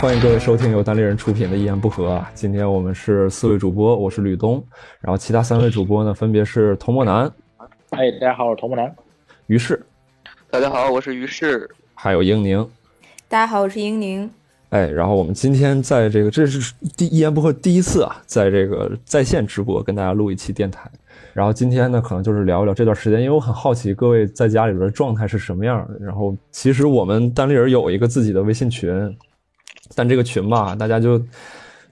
欢迎各位收听由单立人出品的《一言不合》啊！今天我们是四位主播，我是吕东，然后其他三位主播呢，分别是童墨南、哎，大家好，我是童木南。于是，大家好，我是于适。还有英宁。大家好，我是英宁。哎，然后我们今天在这个这是第一言不合第一次啊，在这个在线直播跟大家录一期电台。然后今天呢，可能就是聊一聊这段时间，因为我很好奇各位在家里边的状态是什么样的。然后其实我们单立人有一个自己的微信群，但这个群吧，大家就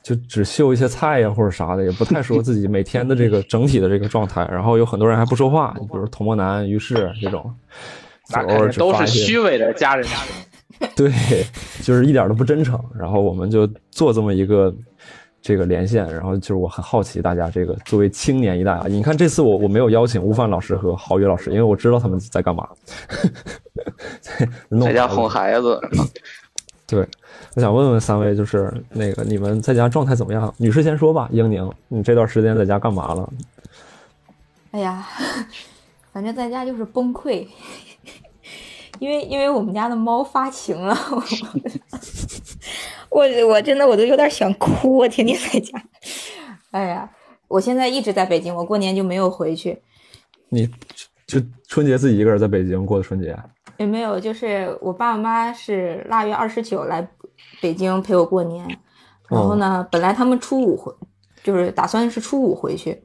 就只秀一些菜呀或者啥的，也不太说自己每天的这个整体的这个状态。然后有很多人还不说话，比如童墨南、于适这种，那偶尔都是虚伪的家人群。对，就是一点都不真诚。然后我们就做这么一个这个连线，然后就是我很好奇大家这个作为青年一代啊，你看这次我我没有邀请吴范老师和郝宇老师，因为我知道他们在干嘛，在 弄在家哄孩子，对，我想问问三位，就是那个你们在家状态怎么样？女士先说吧，英宁，你这段时间在家干嘛了？哎呀，反正在家就是崩溃，因为因为我们家的猫发情了，我我真的我都有点想哭，我天天在家。哎呀，我现在一直在北京，我过年就没有回去，你就春节自己一个人在北京过的春节？也没有，就是我爸妈是腊月二十九来北京陪我过年，然后呢，本来他们初五回，就是打算是初五回去，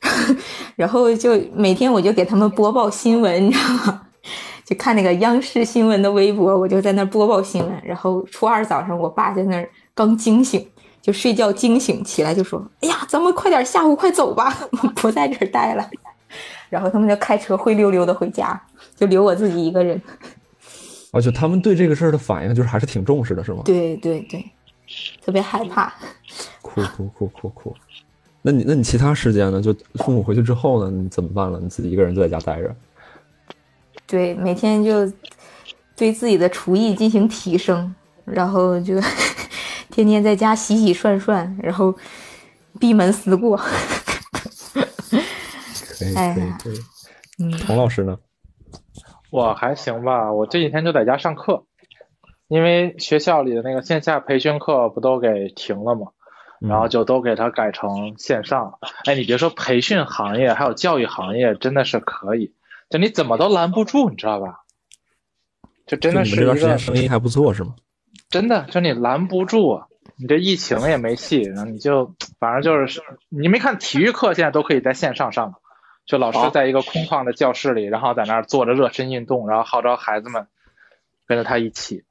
然后就每天我就给他们播报新闻，你知道吗？就看那个央视新闻的微博，我就在那播报新闻。然后初二早上，我爸在那儿刚惊醒，就睡觉惊醒起来就说：“哎呀，咱们快点下午快走吧，不在这儿待了。”然后他们就开车灰溜溜的回家，就留我自己一个人。而且他们对这个事儿的反应就是还是挺重视的，是吗？对对对，特别害怕。哭哭哭哭哭。那你那你其他时间呢？就父母回去之后呢，你怎么办了？你自己一个人就在家待着？对，每天就对自己的厨艺进行提升，然后就 天天在家洗洗涮涮，然后闭门思过。可以可以。嗯，童老师呢？我还行吧，我这几天就在家上课，因为学校里的那个线下培训课不都给停了吗？然后就都给它改成线上。哎，你别说培训行业，还有教育行业，真的是可以，就你怎么都拦不住，你知道吧？就真的是这段时间生意还不错是吗？真的，就你拦不住啊！你这疫情也没戏，然后你就 反正就是，你没看体育课现在都可以在线上上，就老师在一个空旷的教室里，然后在那儿做着热身运动，然后号召孩子们跟着他一起。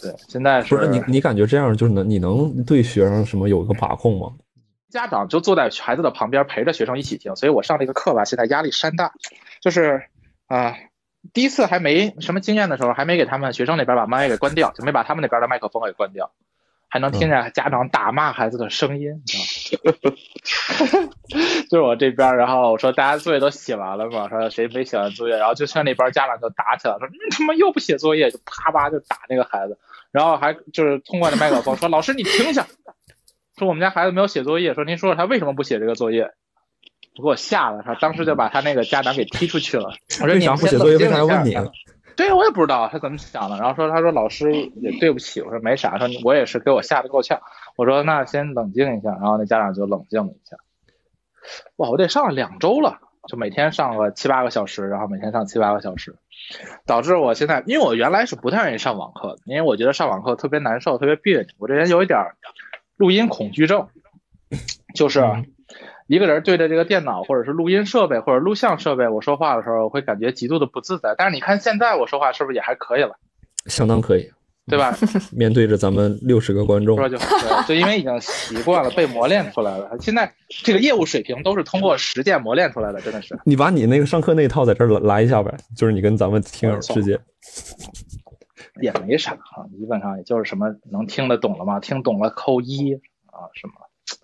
对，现在不是你你感觉这样就是能你能对学生什么有个把控吗？家长就坐在孩子的旁边陪着学生一起听，所以我上这个课吧，现在压力山大，就是啊、第一次还没什么经验的时候，还没给他们学生那边把麦给关掉，就没把他们那边的麦克风给关掉，还能听见家长打骂孩子的声音，你知道吗？就是我这边，然后我说大家作业都写完了吗？说谁没写完作业，然后就像那边家长就打起来，说你他妈又不写作业，就啪啪就打那个孩子，然后还就是通过那麦克风说老师你停一下，说我们家孩子没有写作业，说您说说他为什么不写这个作业？我给我吓了，他当时就把他那个家长给踢出去了。我说你们先不写作业？为冷静一下问你？啊？对，我也不知道他怎么想的。然后说，他说老师也对不起，我说没啥，说我也是给我吓得够呛。我说那先冷静一下，然后那家长就冷静了一下。哇，我得上了两周了，就每天上个七八个小时，然后每天上七八个小时，导致我现在，因为我原来是不太愿意上网课的，因为我觉得上网课特别难受，特别别扭。我这人有一点儿录音恐惧症，就是一个人对着这个电脑或者是录音设备或者录像设备，我说话的时候，我会感觉极度的不自在。但是你看现在我说话是不是也还可以了，相当可以，对吧？面对着咱们六十个观众，说就对就因为已经习惯了，被磨练出来了。现在这个业务水平都是通过实践磨练出来的，真的是。你把你那个上课那一套在这儿来来一下呗，就是你跟咱们听友之间，也没啥啊，基本上也就是什么能听得懂了吗？听懂了扣一啊，什么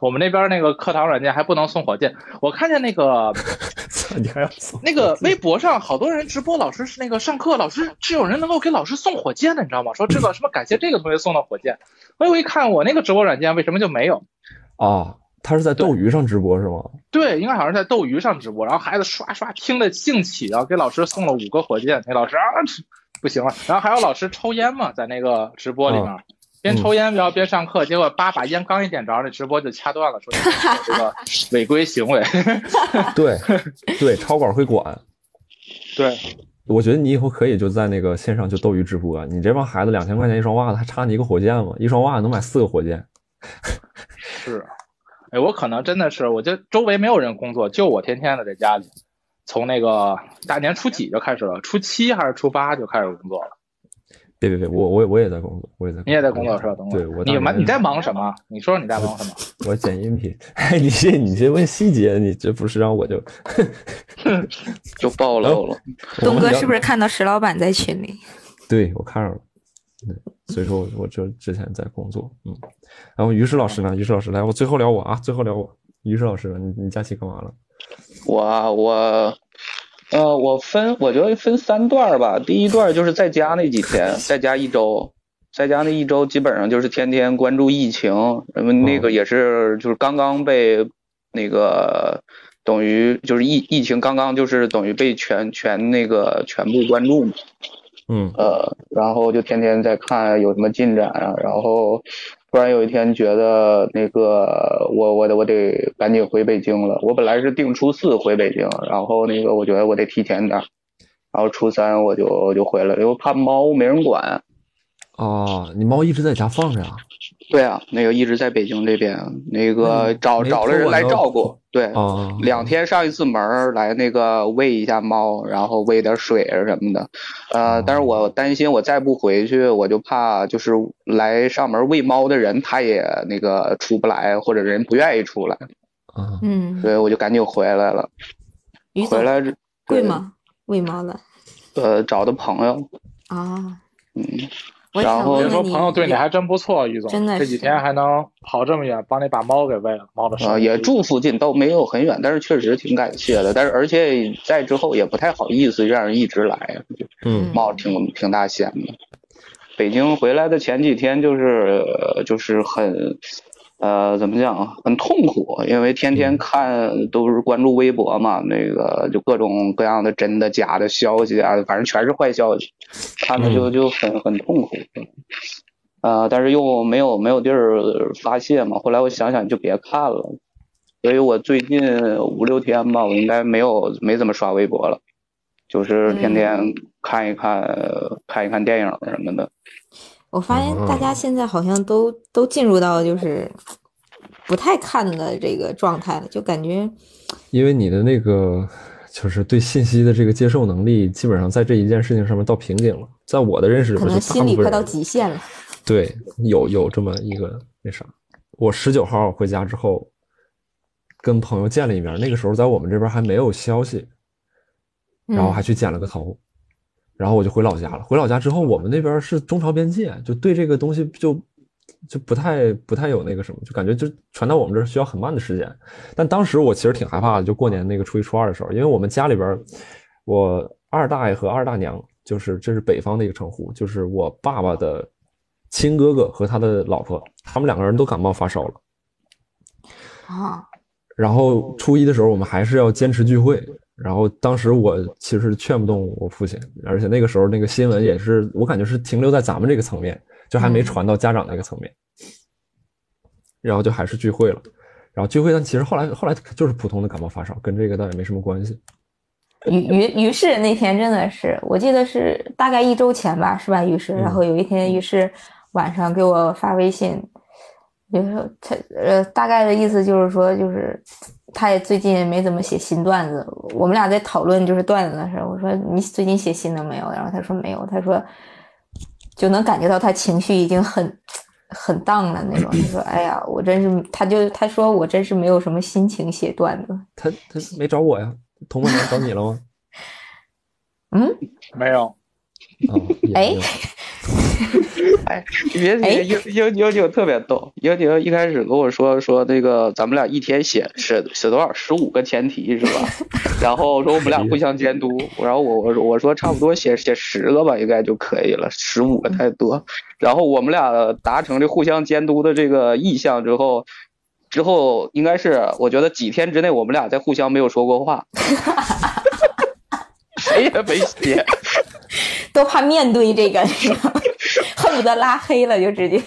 我们那边那个课堂软件还不能送火箭。我看见那个 你还要送那个微博上好多人直播，老师是那个上课，老师是有人能够给老师送火箭的，你知道吗？说这个什么感谢这个同学送的火箭。我一看我那个直播软件为什么就没有？啊？他是在斗鱼上直播是吗？对，应该好像是在斗鱼上直播，然后孩子刷刷听得兴起，然后给老师送了五个火箭。那老师啊，不行了。然后还有老师抽烟嘛，在那个直播里面。边抽烟然后边上课，结果叭把烟刚一点着，那直播就掐断了，说这个 违规行为。对对，超管会管。对，我觉得你以后可以就在那个线上就斗鱼直播。你这帮孩子两千块钱一双袜子，还差你一个火箭吗？一双袜子能买四个火箭。是，哎，我可能真的是，我就周围没有人工作，就我天天的在家里，从那个大年初几就开始了，初七还是初八就开始工作了。别别别，我我我也在工作，我也在。你也在工作是吧？等会对我你忙你在忙什么？你说说你在忙什么？我剪音频。哎，你这你这问细节，你这不是让我就 就暴露了。东哥是不是看到石老板在群里？对，我看着了。对，所以说我我就之前在工作，嗯。然后于适老师呢？于适老师来，我最后聊我啊，最后聊我。于适老师，你你假期干嘛了？我啊，我。呃，我分，我觉得分三段吧。第一段就是在家那几天，在家一周，在家那一周基本上就是天天关注疫情，那个也是就是刚刚被那个等于就是疫疫情刚刚就是等于被全全那个全部关注嘛。嗯。呃，然后就天天在看有什么进展啊，然后。突然有一天觉得那个我我得我得赶紧回北京了。我本来是定初四回北京，然后那个我觉得我得提前点，然后初三我就就回来了，因为怕猫没人管。哦，你猫一直在家放着啊？对啊，那个一直在北京这边，那个找找了人来照顾。对，两天上一次门来那个喂一下猫，然后喂点水啊什么的。呃，但是我担心我再不回去，我就怕就是来上门喂猫的人他也那个出不来，或者人不愿意出来。嗯，所以我就赶紧回来了。回来贵吗？喂猫的？呃，找的朋友。啊。嗯。然后你说朋友对你还真不错，于总，真的这几天还能跑这么远帮你把猫给喂了，猫的啊也住附近，倒没有很远，但是确实挺感谢的。但是而且在之后也不太好意思让人一直来，嗯，猫挺挺大险的。北京回来的前几天就是就是很。呃，怎么讲？很痛苦，因为天天看都是关注微博嘛，那个就各种各样的真的假的消息啊，反正全是坏消息，看着就就很很痛苦。呃，但是又没有没有地儿发泄嘛。后来我想想，就别看了。所以我最近五六天吧，我应该没有没怎么刷微博了，就是天天看一看看一看电影什么的。我发现大家现在好像都都进入到就是不太看的这个状态了，就感觉，因为你的那个就是对信息的这个接受能力，基本上在这一件事情上面到瓶颈了。在我的认识，可能心理快到极限了。对，有有这么一个那啥。我十九号回家之后，跟朋友见了一面，那个时候在我们这边还没有消息，然后还去剪了个头。然后我就回老家了。回老家之后，我们那边是中朝边界，就对这个东西就就不太不太有那个什么，就感觉就传到我们这儿需要很慢的时间。但当时我其实挺害怕的，就过年那个初一初二的时候，因为我们家里边，我二大爷和二大娘，就是这是北方的一个称呼，就是我爸爸的亲哥哥和他的老婆，他们两个人都感冒发烧了。啊。然后初一的时候，我们还是要坚持聚会。然后当时我其实劝不动我父亲，而且那个时候那个新闻也是我感觉是停留在咱们这个层面，就还没传到家长那个层面。然后就还是聚会了，然后聚会，但其实后来后来就是普通的感冒发烧，跟这个倒也没什么关系。于于于是那天真的是，我记得是大概一周前吧，是吧？于是，然后有一天于是晚上给我发微信，就是他呃大概的意思就是说就是。他也最近没怎么写新段子，我们俩在讨论就是段子的事。我说你最近写新的没有？然后他说没有。他说就能感觉到他情绪已经很很荡了那种。他说哎呀，我真是，他就他说我真是没有什么心情写段子。他他没找我呀？童梦楠找你了吗？嗯，没有。哦，哎。哎，你别别，英英英英特别逗。英英一开始跟我说说那个，咱们俩一天写写写多少？十五个前提是吧？然后说我们俩互相监督。然后我我我说差不多写写十个吧，应该就可以了。十五个太多。然后我们俩达成这互相监督的这个意向之后，之后应该是我觉得几天之内我们俩在互相没有说过话，谁也没写。都怕面对这个，恨不得拉黑了就直接。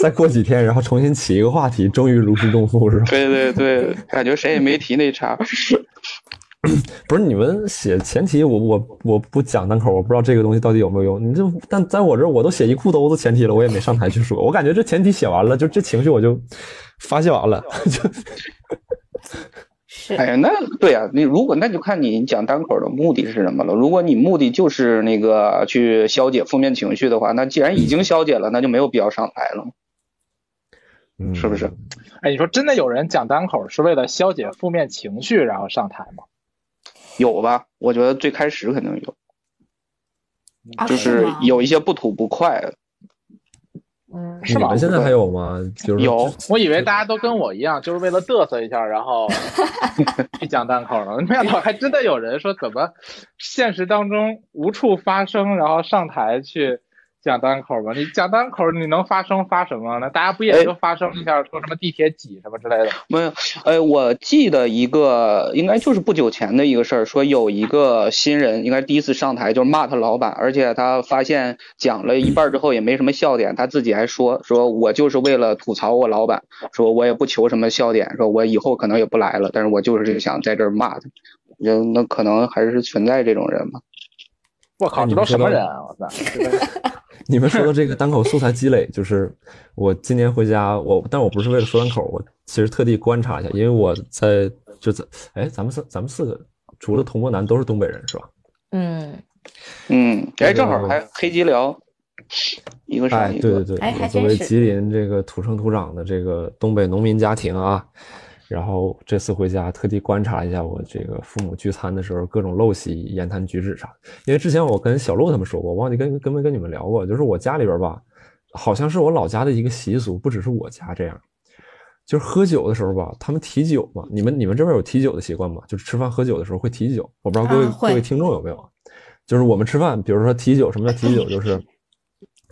再过几天，然后重新起一个话题，终于如释重负是吧？对对对，感觉谁也没提那茬。不是你们写前提，我我我不讲单口，我不知道这个东西到底有没有用。你就但在我这儿，我都写一裤兜子前提了，我也没上台去说。我感觉这前提写完了，就这情绪我就发泄完了，就。哎呀，那对呀，你如果那就看你讲单口的目的是什么了。如果你目的就是那个去消解负面情绪的话，那既然已经消解了，那就没有必要上台了，是不是？哎，你说真的有人讲单口是为了消解负面情绪然后上台吗？有吧？我觉得最开始肯定有，就是有一些不吐不快。嗯，是吗？现在还有吗？就是有，我以为大家都跟我一样，就是为了嘚瑟一下，然后 去讲单口呢。没想到还真的有人说，怎么现实当中无处发声，然后上台去。讲单口吧，你讲单口你能发声发什么呢？大家不也就发声一下，说什么地铁挤什么之类的？没有，哎，我记得一个，应该就是不久前的一个事儿，说有一个新人，应该第一次上台，就是骂他老板，而且他发现讲了一半之后也没什么笑点，他自己还说，说我就是为了吐槽我老板，说我也不求什么笑点，说我以后可能也不来了，但是我就是想在这儿骂他，人那可能还是存在这种人吧。我靠，这都什么人啊！我操！你们说的这个单口素材积累，就是我今年回家，我但我不是为了说单口，我其实特地观察一下，因为我在就在哎，咱们四咱们四个除了童国南都是东北人是吧？嗯嗯，哎，正好还黑吉辽，一个是哎，对对对，哎，作为吉林这个土生土长的这个东北农民家庭啊。然后这次回家特地观察一下我这个父母聚餐的时候各种陋习、言谈举止啥。因为之前我跟小鹿他们说过，忘记跟跟没跟你们聊过，就是我家里边吧，好像是我老家的一个习俗，不只是我家这样，就是喝酒的时候吧，他们提酒嘛。你们你们这边有提酒的习惯吗？就是吃饭喝酒的时候会提酒，我不知道各位各位听众有没有？就是我们吃饭，比如说提酒，什么叫提酒？就是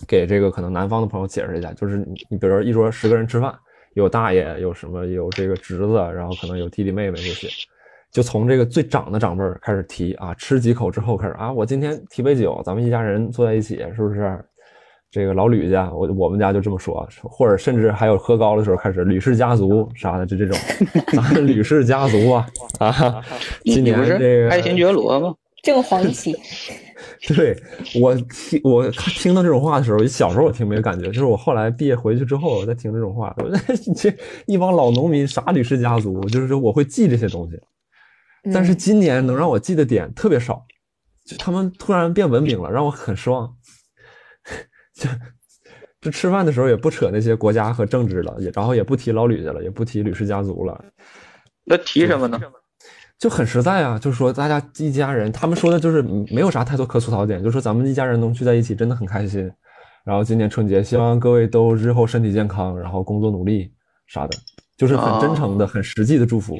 给这个可能南方的朋友解释一下，就是你你比如说一桌十个人吃饭。有大爷，有什么有这个侄子，然后可能有弟弟妹妹这些，就从这个最长的长辈开始提啊，吃几口之后开始啊，我今天提杯酒，咱们一家人坐在一起，是不是？这个老吕家，我我们家就这么说，或者甚至还有喝高的时候开始吕氏家族啥的，就这种，咱们吕氏家族啊啊，今年这个爱新觉罗吗？正黄旗。对我听我听到这种话的时候，小时候我听没有感觉，就是我后来毕业回去之后，我再听这种话，我 这一帮老农民啥吕氏家族，就是说我会记这些东西。但是今年能让我记的点特别少，就他们突然变文明了，让我很失望。就就吃饭的时候也不扯那些国家和政治了，也然后也不提老吕家了，也不提吕氏家族了。那提什么呢？就很实在啊，就是说大家一家人，他们说的就是没有啥太多可吐槽点，就说咱们一家人能聚在一起真的很开心。然后今年春节，希望各位都日后身体健康，然后工作努力啥的，就是很真诚的、很实际的祝福。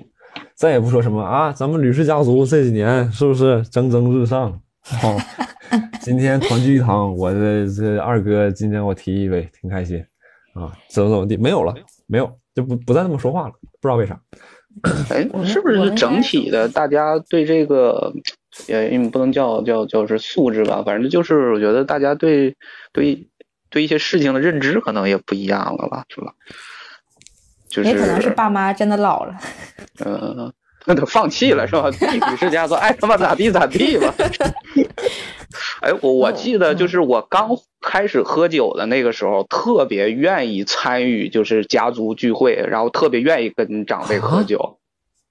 再也不说什么啊，咱们吕氏家族这几年是不是蒸蒸日上？好，今天团聚一堂，我的这二哥今天我提一杯，挺开心啊，怎么怎么地，没有了，没有，就不不再那么说话了，不知道为啥。哎，是不是整体的大家对这个，也不能叫叫叫是素质吧，反正就是我觉得大家对对对一些事情的认知可能也不一样了吧，是吧？就是也可能是爸妈真的老了，嗯，那都放弃了是吧？女士家说爱他妈咋地咋地吧。哎，我我记得就是我刚开始喝酒的那个时候，特别愿意参与，就是家族聚会，然后特别愿意跟长辈喝酒。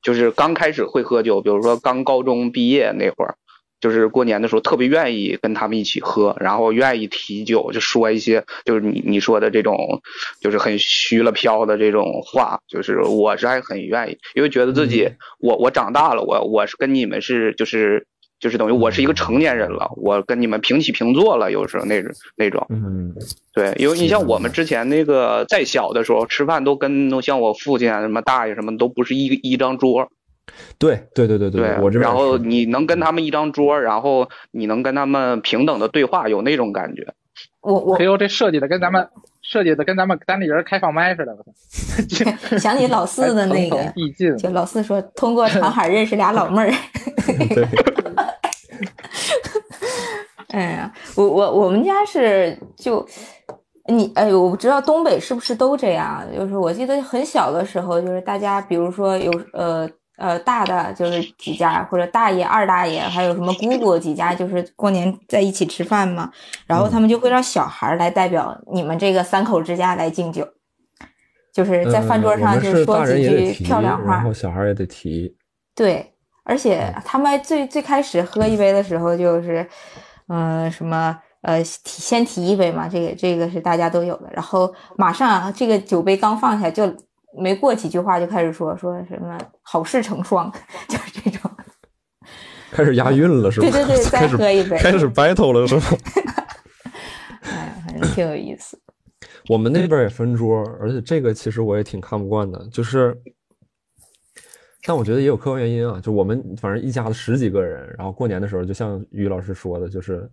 就是刚开始会喝酒，比如说刚高中毕业那会儿，就是过年的时候特别愿意跟他们一起喝，然后愿意提酒，就说一些就是你你说的这种，就是很虚了飘的这种话。就是我是还很愿意，因为觉得自己我我长大了，我我是跟你们是就是。就是等于我是一个成年人了，我跟你们平起平坐了，有时候那种那种。嗯，对，因为你像我们之前那个再小的时候吃饭都跟像我父亲啊什么大爷什么都不是一一张桌。对对对对对，我这然后你能跟他们一张桌，然后你能跟他们平等的对话，有那种感觉。我我哎呦，这设计的跟咱们设计的跟咱们单立人开放麦似的，我操！想起老四的那个就老四说通过长海认识俩老妹儿。对，哎呀，我我我们家是就你哎，我不知道东北是不是都这样。就是我记得很小的时候，就是大家比如说有呃呃大的就是几家，或者大爷、二大爷，还有什么姑姑几家，就是过年在一起吃饭嘛。然后他们就会让小孩来代表你们这个三口之家来敬酒，就是在饭桌上嗯就是说几句漂亮话然。后小孩也得提。对，而且他们最最开始喝一杯的时候，就是，嗯、什么呃，提先提一杯嘛，这个这个是大家都有的。然后马上这个酒杯刚放下，就没过几句话就开始说说什么好事成双，就是这种。开始押韵了是吧？对对对，再喝一杯，开始 battle 了是吧？哎呀，反正挺有意思。我们那边也分桌，而且这个其实我也挺看不惯的，就是，但我觉得也有客观原因啊，就我们反正一家子十几个人，然后过年的时候，就像于老师说的，就是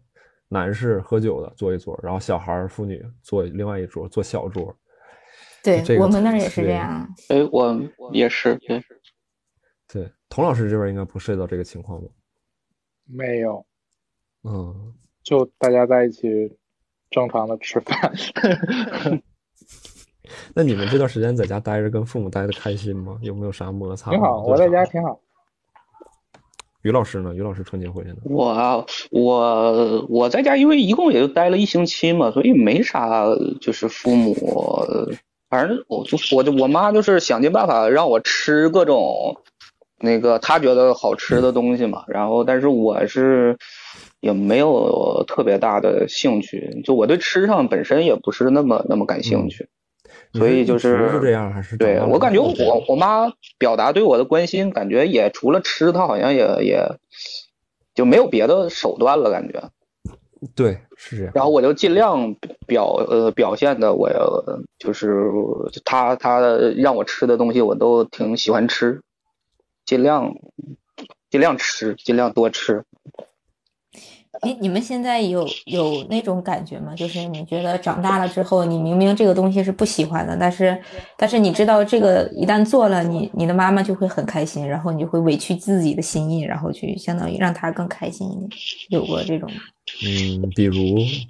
男士喝酒的坐一桌，然后小孩儿、妇女坐另外一桌，坐小桌。对这个我们那儿也是这样。哎，我也是，也是对，童老师这边应该不涉及到这个情况吧？没有，嗯，就大家在一起正常的吃饭。那你们这段时间在家待着，跟父母待的开心吗？有没有啥摩擦？挺好，我在家。挺好。于老师呢？于老师春节回去呢？我啊，我我在家，因为一共也就待了一星期嘛，所以没啥，就是父母，反正我就我就我妈就是想尽办法让我吃各种那个她觉得好吃的东西嘛，然后但是我是也没有特别大的兴趣，就我对吃上本身也不是那么那么感兴趣。所以就是是是这样，还是对我感觉我我妈表达对我的关心，感觉也除了吃，她好像也也就没有别的手段了，感觉。对是这样。然后我就尽量表呃表现的我呃就是他他让我吃的东西我都挺喜欢吃，尽量尽量吃，尽量多吃。你你们现在有有那种感觉吗？就是你觉得长大了之后，你明明这个东西是不喜欢的，但是但是你知道这个一旦做了，你你的妈妈就会很开心，然后你就会委屈自己的心意，然后去相当于让她更开心一点。有过这种吗？嗯，比如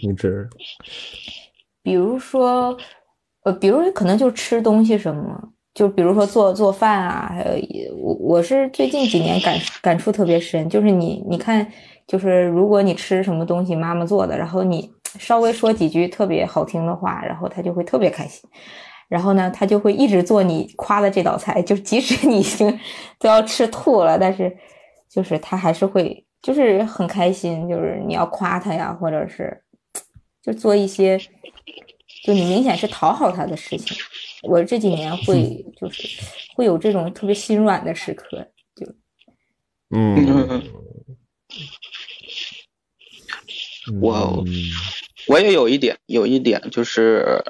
你指比如说，呃，比如可能就吃东西什么，就比如说做做饭啊，还有我我是最近几年感感触特别深，就是你你看，就是如果你吃什么东西妈妈做的，然后你稍微说几句特别好听的话，然后他就会特别开心。然后呢，他就会一直做你夸的这道菜，就即使你已经 都要吃吐了，但是就是他还是会就是很开心，就是你要夸他呀，或者是就做一些，就你明显是讨好他的事情。我这几年会就是会有这种特别心软的时刻，就嗯，我嗯我也有一点，有一点就是，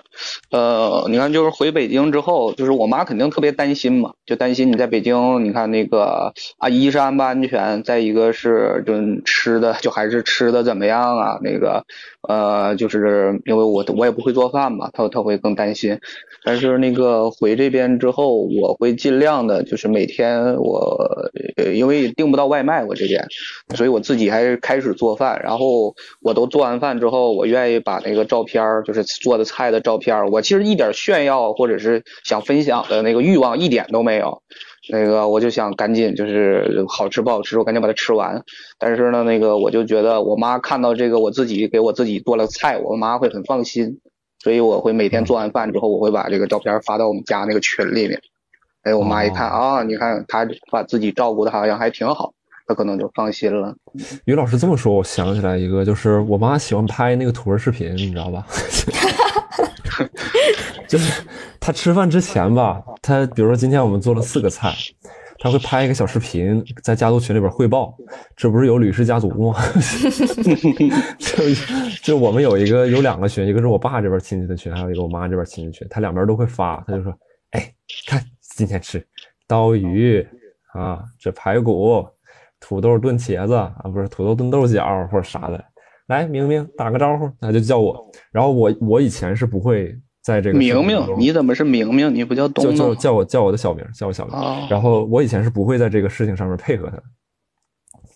呃，你看，就是回北京之后，就是我妈肯定特别担心嘛，就担心你在北京，你看那个啊，一是安不安全，再一个是就吃的，就还是吃的怎么样啊？那个，呃，就是因为我我也不会做饭嘛，她她会更担心。但是那个回这边之后，我会尽量的，就是每天我，因为订不到外卖，我这边，所以我自己还是开始做饭。然后我都做完饭之后，我愿意意把那个照片儿，就是做的菜的照片儿，我其实一点炫耀或者是想分享的那个欲望一点都没有。那个我就想赶紧就是好吃不好吃，我赶紧把它吃完。但是呢，那个我就觉得我妈看到这个我自己给我自己做了菜，我妈会很放心。所以我会每天做完饭之后，我会把这个照片发到我们家那个群里面。哎，我妈一看啊，你看她把自己照顾的好像还挺好，他可能就放心了。于老师这么说，我想起来一个，就是我妈喜欢拍那个图文视频，你知道吧？就是她吃饭之前吧，她比如说今天我们做了四个菜，她会拍一个小视频，在家族群里边汇报，这不是有吕氏家族吗？就就我们有一个有两个群，一个是我爸这边亲戚的群，还有一个我妈这边亲戚群，他两边都会发，他就说，哎，看今天吃刀鱼啊，这排骨、土豆炖茄子啊，不是土豆炖豆角或者啥的，来明明打个招呼，他就叫我，然后我我以前是不会。在这个明明，你怎么是明明？你不叫东东？叫叫我叫我的小名，叫我小名。然后我以前是不会在这个事情上面配合他，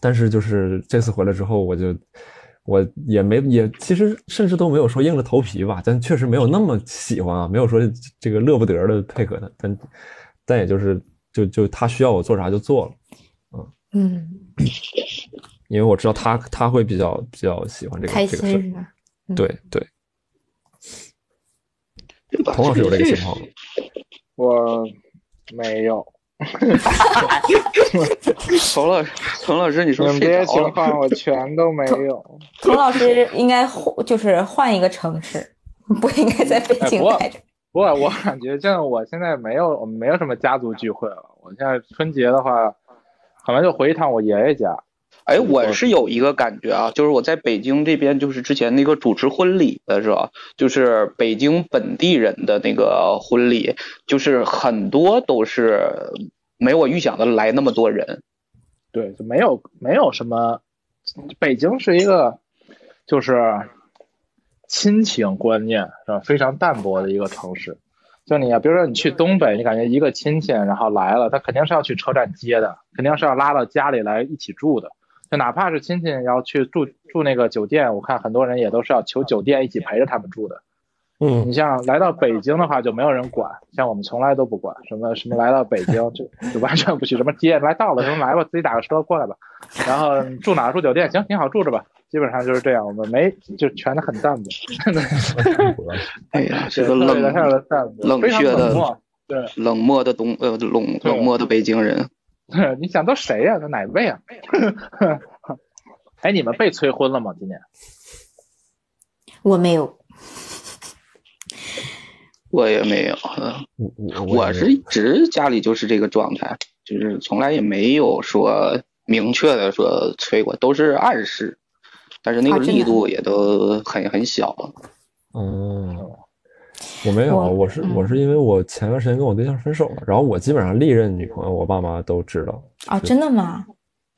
但是就是这次回来之后，我就我也没也其实甚至都没有说硬着头皮吧，但确实没有那么喜欢啊，没有说这个乐不得的配合他，但但也就是就就他需要我做啥就做了，嗯嗯，因为我知道他他会比较比较喜欢这个这个事，对对。童老师有这个情况吗？我没有。童老师，童老师，你说这些情况我全都没有。童老师应该就是换一个城市，不应该在北京待着。不过我感觉，像我现在没有，我们没有什么家族聚会了。我现在春节的话，可能就回一趟我爷爷家。哎，我是有一个感觉啊，就是我在北京这边，就是之前那个主持婚礼的时候？就是北京本地人的那个婚礼，就是很多都是没我预想的来那么多人。对，就没有没有什么，北京是一个就是亲情观念是吧？非常淡薄的一个城市。就你啊，比如说你去东北，你感觉一个亲戚然后来了，他肯定是要去车站接的，肯定是要拉到家里来一起住的。就哪怕是亲戚要去住住那个酒店，我看很多人也都是要求酒店一起陪着他们住的。嗯，你像来到北京的话，就没有人管，像我们从来都不管什么什么来到北京 就就完全不去什么接来到了什么来吧，自己打个车过来吧，然后住哪住酒店行挺好住着吧，基本上就是这样，我们没就全都很淡薄。哎呀，这个冷冷血的对冷漠的东呃冷冷漠的北京人。你想都谁呀？都哪位啊？哎，你们被催婚了吗？今年我没有，我也没有。我是一直家里就是这个状态，就是从来也没有说明确的说催过，都是暗示，但是那个力度也都很很小。嗯。我没有，我是我是因为我前段时间跟我对象分手了，然后我基本上历任女朋友，我爸妈都知道。啊，真的吗？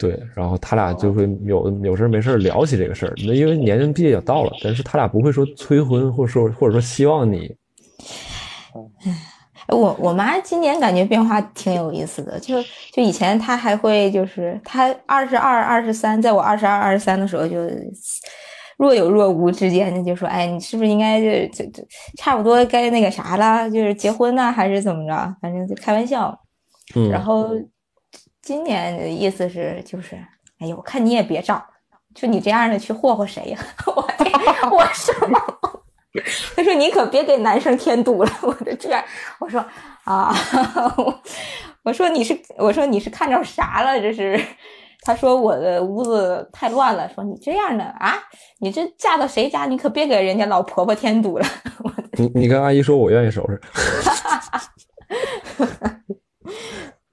对，然后他俩就会有有事没事聊起这个事儿。那因为年龄毕竟也到了，但是他俩不会说催婚，或者说或者说希望你。我我妈今年感觉变化挺有意思的，就就以前她还会就是她二十二二十三，在我二十二二十三的时候就。若有若无之间的，就说：“哎，你是不是应该就就就差不多该那个啥了？就是结婚呢，还是怎么着？反正就开玩笑。”嗯。然后今年的意思是，就是哎呦，我看你也别找，就你这样的去霍霍谁呀？我我说，他说你可别给男生添堵了。我的这，我说啊，我说你是，我说你是看着啥了？这是。他说我的屋子太乱了，说你这样的啊，你这嫁到谁家，你可别给人家老婆婆添堵了。你你跟阿姨说，我愿意收拾。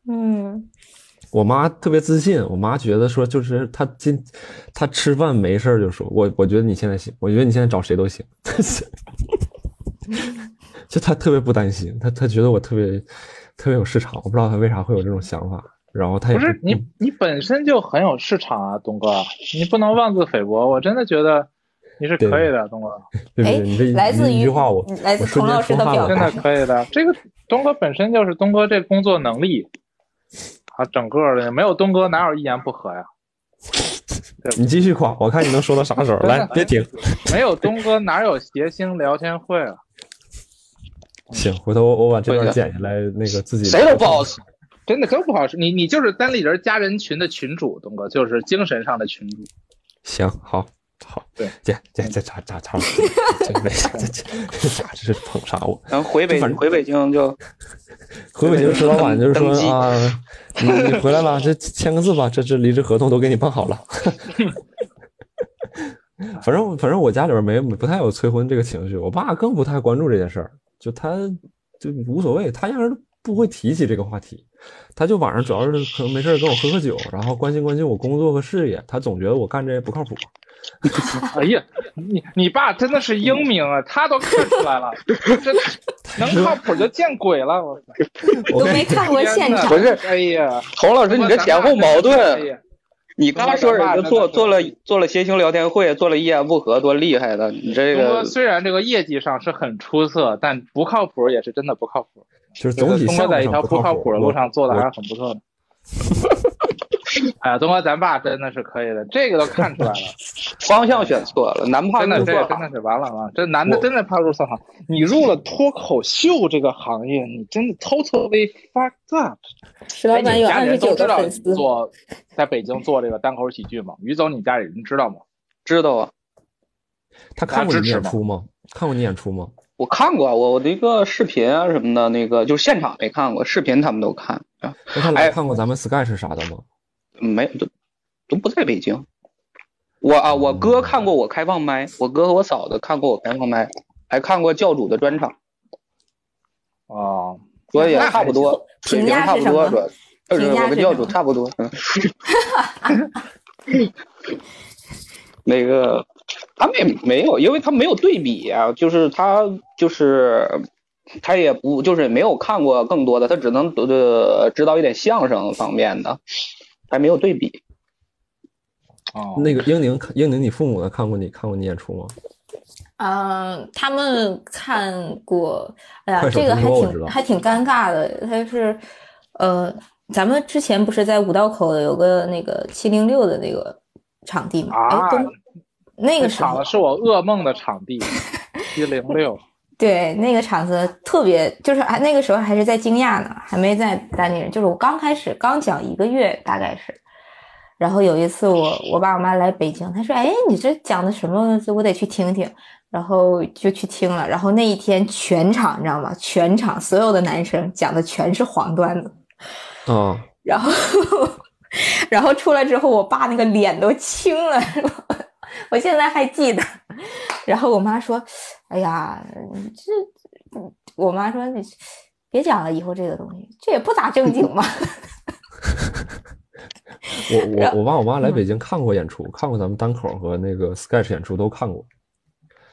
嗯，我妈特别自信，我妈觉得说就是她今她吃饭没事就说我，我觉得你现在行，我觉得你现在找谁都行。就她特别不担心，她她觉得我特别特别有市场，我不知道她为啥会有这种想法。然后他也不是你，你本身就很有市场啊，东哥，你不能妄自菲薄。我真的觉得你是可以的，东哥。哎，来自于一句话，我来自童老师的表真的可以的。这个东哥本身就是东哥这工作能力，啊，整个的没有东哥哪有一言不合呀？你继续夸，我看你能说到啥时候？来，别停。没有东哥哪有谐星聊天会啊？行，回头我我把这段剪下来，那个自己谁都不好使。真的都不好使，你你就是单立人加人群的群主，东哥就是精神上的群主。行，好，好，对，这这这咋咋咋？这这这咋这是捧杀我？然后回北回北京就 回北京，石老板就是说啊，你你回来了，这签个字吧，这这离职合同都给你办好了。反正反正我家里边没不太有催婚这个情绪，我爸更不太关注这件事儿，就他就无所谓，他压根不会提起这个话题，他就晚上主要是可能没事跟我喝喝酒，然后关心关心我工作和事业。他总觉得我干这不靠谱。哎呀，你你爸真的是英明啊，他都看出来了，真的 能靠谱就见鬼了，我 都没看过现场。不是，哎呀，洪老师，你这前后矛哎盾。呀你刚说人家做做了做了谐星聊天会，做了一言不合，多厉害的！你这个虽然这个业绩上是很出色，但不靠谱也是真的不靠谱。就是总体东哥在一条不靠靠谱的路上做的还是很不错的。哎呀，东哥，咱爸真的是可以的，这个都看出来了，方向选错了，男怕真的，入错这个真的是完了完了，这男的我真的怕入错行。你入了脱口秀这个行业，你真的 totally fucked up。石老板有二十九粉丝，做在北京做这个单口喜剧吗？于总，你家里人知道吗？知道啊。他看过你演出吗？看过你演出吗？我看过，我我的一个视频啊什么的，那个就是现场没看过，视频他们都看啊，那他来哎看过咱们 Sketch 啥的吗？没都都不在北京。我啊，我哥看过我开放麦，我哥和我嫂子看过我开放麦，还看过教主的专场，啊，所以也差不多，水平差不多，价是什么主要就是我跟教主差不多。嗯 那个他们也没有，因为他没有对比啊，就是他就是他也不就是没有看过更多的，他只能呃知道一点相声方面的，还没有对比。哦，那个英宁，英宁，你父母呢？看过你看过你演出吗？嗯，他们看过，哎呀，这个还挺还挺尴尬的。他是，呃，咱们之前不是在五道口有个那个七零六的那个场地吗？啊哎，东那那个场子是我噩梦的场地，一零六。对那个场子特别，就是还那个时候还是在惊讶呢，还没在单立人，就是我刚开始刚讲一个月，大概是。然后有一次我我爸我妈来北京，他说：“哎，你这讲的什么？我得去听听。”然后就去听了。然后那一天全场你知道吗？全场所有的男生讲的全是黄段子。啊，然后 然后出来之后，我爸那个脸都青了，我现在还记得。然后我妈说：“哎呀，这……我妈说你别讲了，以后这个东西这也不咋正经嘛。”我 我我爸我妈来嗯北京看过演出，看过咱们单口和那个 Sketch 演出都看过。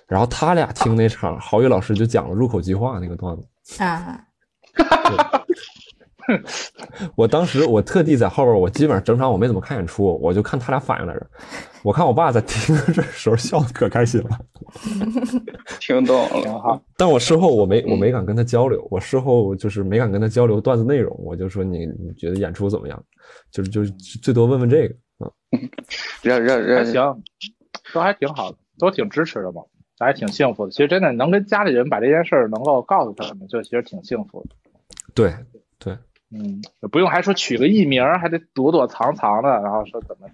然后他俩听那场，郝宇老师就讲了入口即化那个段子。啊，我当时我特地在后边，我基本上整场我没怎么看演出，我就看他俩反应来着。我看我爸在听的这时候笑的可开心了，听懂了，挺好。但我事后我没我没敢跟他交流，我事后就是没敢跟他交流段子内容，我就说你你觉得演出怎么样？就是就是最多问问这个 啊。让让还让行，都还挺好的，都挺支持的嘛，还挺幸福的。其实真的能跟家里人把这件事儿能够告诉他们，就其实挺幸福的。对对，嗯，不用还说取个艺名，还得躲躲藏藏的，然后说怎么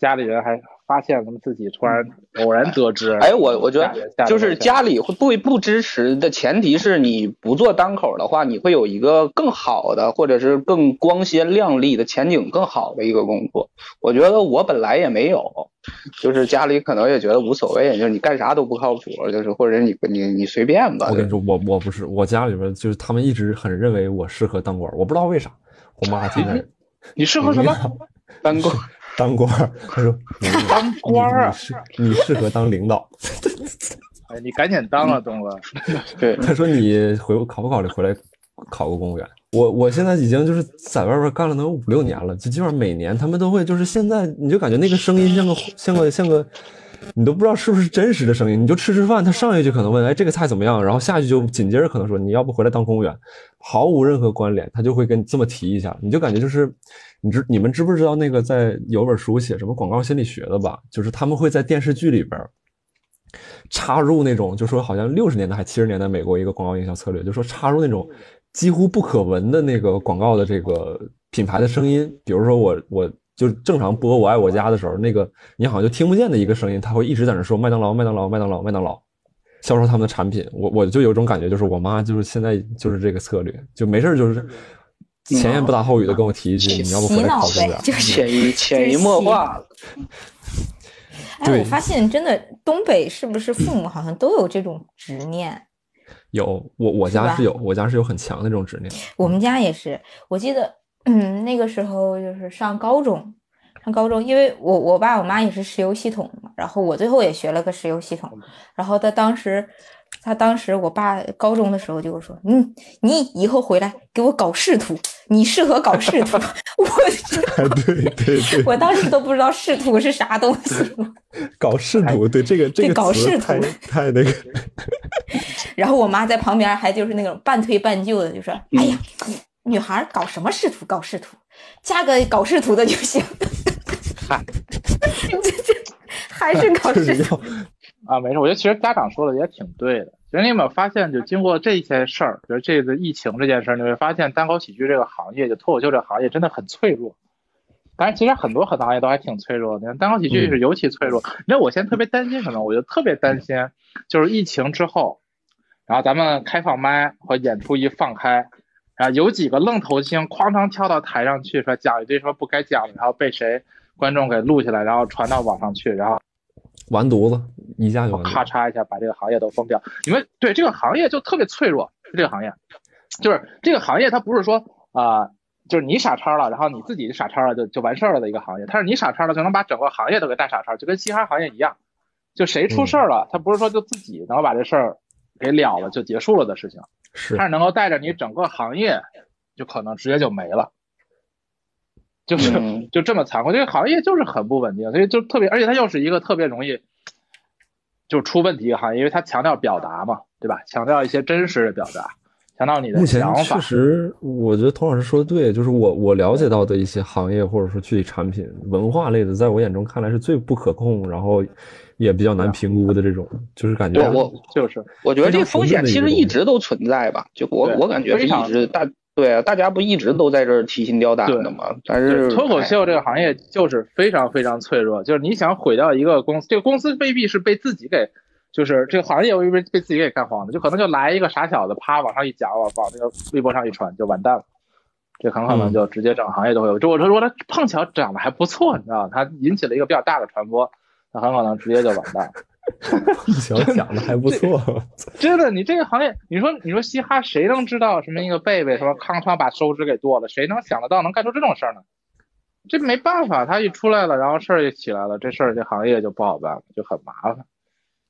家里人还发现他们自己突然偶然得知。哎，我我觉得就是家里会不不支持的前提是你不做单口的话，你会有一个更好的或者是更光鲜亮丽的前景更好的一个工作。我觉得我本来也没有，就是家里可能也觉得无所谓，就是你干啥都不靠谱，就是或者你你你随便吧。我跟你说，我我不是，我家里边就是他们一直很认为我适合当官，我不知道为啥。我妈现在 你适合什么？单工当官，他说当官儿啊你适你适合当领导。哎，你赶紧当啊，东哥！对，他说你回考不考虑回来考个公务员？我我现在已经就是在外边干了能有五六年了，就基本上每年他们都会就是现在你就感觉那个声音像个像个像个，你都不知道是不是真实的声音。你就吃吃饭，他上一句可能问哎这个菜怎么样，然后下一句就紧接着可能说你要不回来当公务员，毫无任何关联，他就会跟你这么提一下，你就感觉就是你知你们知不知道那个在有本书写什么广告心理学的吧？就是他们会在电视剧里边。插入那种，就说好像六十年代还七十年代美国一个广告营销策略，就说插入那种几乎不可闻的那个广告的这个品牌的声音，比如说我我就正常播《我爱我家》的时候，那个你好像就听不见的一个声音，他会一直在那说麦当劳麦当劳麦当劳麦当劳，销售他们的产品。我我就有种感觉，就是我妈就是现在就是这个策略，就没事就是前言不搭后语的跟我提一句，你要不回来考公务员？就是潜移潜移默化了。哎，我发现真的东北是不是父母好像都有这种执念？有，我我家是有，我家是有很强的这种执念。我们家也是，我记得，嗯，那个时候就是上高中，上高中，因为我我爸我妈也是石油系统的嘛，然后我最后也学了个石油系统，然后他当时，他当时我爸高中的时候就说，嗯，你以后回来给我搞仕途，你适合搞仕途，我哎，对对对，我当时都不知道仕途是啥东西，搞仕途，对这个这个搞视图词太太那个，然后我妈在旁边还就是那种半推半就的，就说，哎呀，女孩儿搞什么仕途，搞仕途，嫁个搞仕途的就行。这这还是搞就是视图要，啊，没事，我觉得其实家长说的也挺对的。其实你有没有发现，就经过这些事儿，比如这次疫情这件事儿，你会发现单口喜剧这个行业，就脱口秀这个行业真的很脆弱。当然，其实很多很多行业都还挺脆弱的，你看单口喜剧是尤其脆弱。你知道我现在特别担心什么？我就特别担心，就是疫情之后，然后咱们开放麦和演出一放开，然后有几个愣头青哐当跳到台上去，说讲一堆什么不该讲的，然后被谁观众给录下来，然后传到网上去，然后完犊子，一下就。咔嚓一下把这个行业都封掉。你们对这个行业就特别脆弱，这个行业。就是这个行业，它不是说啊、就是你傻叉了，然后你自己傻叉了就就完事儿了的一个行业，它是你傻叉了就能把整个行业都给带傻叉，就跟嘻哈行业一样，就谁出事儿了，他不是说就自己能够把这事儿给了了就结束了的事情，是它是能够带着你整个行业就可能直接就没了。就是、嗯 就这么残酷，这个行业就是很不稳定，所以就特别，而且它又是一个特别容易就出问题一个行业，因为它强调表达嘛，对吧？强调一些真实的表达，强调你的目前想法确。实，我觉得童老师说的对，就是我我了解到的一些行业或者说具体产品，文化类的，在我眼中看来是最不可控，然后也比较难评估的这种，就是感觉对我就是我觉得这个风险其实一直都存在吧，就我我感觉是非常一直大对啊，大家不一直都在这儿提心吊胆的嘛，但是脱口秀这个行业就是非常非常脆弱，就是你想毁掉一个公司，这个公司未必是被自己给，就是这个行业未必被自己给干黄的，就可能就来一个傻小子，啪往上一讲，往往那个微博上一传，就完蛋了。这很可能就直接整个行业都会有。就我说，如果他碰巧长得还不错，你知道，他引起了一个比较大的传播，那很可能直接就完蛋了。小讲的还不错，真的，你这个行业，你说你说嘻哈，谁能知道什么一个贝贝什么康康把手指给剁了？谁能想得到能干出这种事儿呢？这没办法，他一出来了，然后事儿就起来了，这事儿这行业就不好办了，就很麻烦。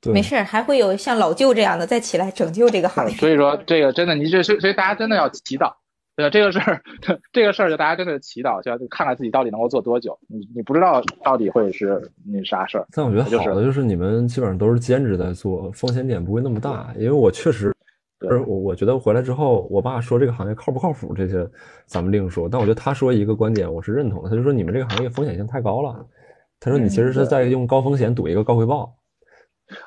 对没事儿，还会有像老舅这样的再起来拯救这个行业。所以说这个真的，你这所以所以大家真的要祈祷，对吧？这个事儿，这个事儿就大家真的祈祷，就要看看自己到底能够做多久。你你不知道到底会是那啥事儿。但我觉得好的就是你们基本上都是兼职在做，风险点不会那么大。因为我确实，是我我觉得回来之后，我爸说这个行业靠不靠谱，这些咱们另说。但我觉得他说一个观点，我是认同的。他就说你们这个行业风险性太高了。他说你其实是在用高风险赌一个高回报。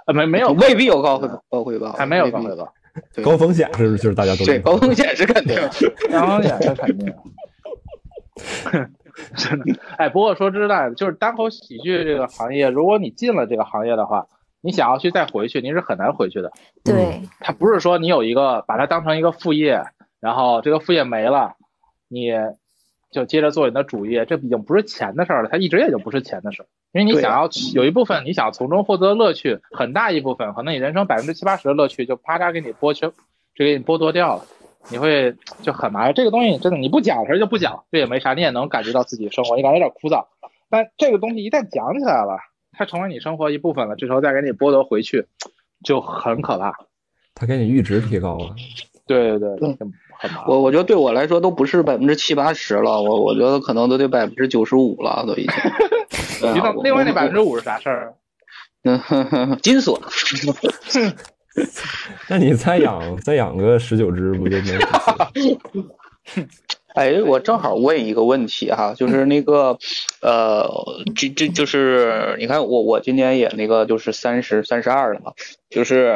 呃，没没有，未必有高回高回报，还没有高回报，对高风险是就是大家都对高风险是肯定的。然后也是肯定。真的，哎，不过说实在的，就是单口喜剧这个行业，如果你进了这个行业的话，你想要去再回去，你是很难回去的。对，它不是说你有一个把它当成一个副业，然后这个副业没了，你就接着做你的主业，这已经不是钱的事儿了，它一直也就不是钱的事儿，因为你想要有一部分你想从中获得乐趣，很大一部分可能你人生百分之七八十的乐趣就啪嚓给你剥去，就给你剥夺掉了。你会就很麻烦，这个东西真的你不讲它就不讲，这也没啥，你也能感觉到自己生活，你感觉有点枯燥。但这个东西一旦讲起来了，它成为你生活一部分了，这时候再给你剥夺回去，就很可怕。他给你阈值提高了。对对对，很麻烦。我我觉得对我来说都不是百分之七八十了，我我觉得可能都得百分之九十五了，都已经。对啊另外那百分之五是啥事儿？嗯呵呵金锁，那你再养再养个十九只，不就没有？哎，我正好问一个问题哈，就是那个，呃，这这就是你看我我今年也那个就是三十三十二了嘛，就是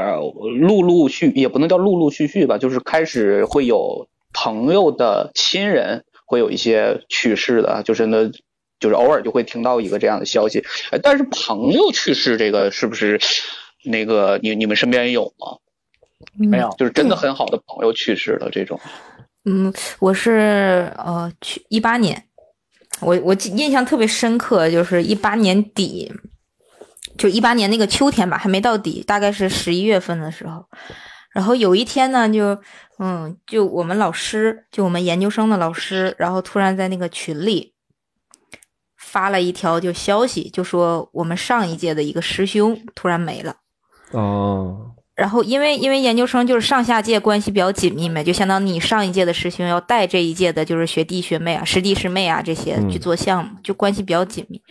陆陆续也不能叫陆陆续续吧，就是开始会有朋友的亲人会有一些去世的，就是呢，就是偶尔就会听到一个这样的消息，哎，但是朋友去世这个是不是那个你你们身边有吗？没有，就是真的很好的朋友去世了这种，嗯，我是呃去一八年，我我记印象特别深刻，就是一八年底，就一八年那个秋天吧，还没到底，大概是十一月份的时候，然后有一天呢，就嗯，就我们老师，就我们研究生的老师，然后突然在那个群里发了一条就消息，就说我们上一届的一个师兄突然没了。哦，然后因为因为研究生就是上下届关系比较紧密嘛，就相当于你上一届的师兄要带这一届的就是学弟学妹啊、师弟师妹啊这些去做项目，就关系比较紧密。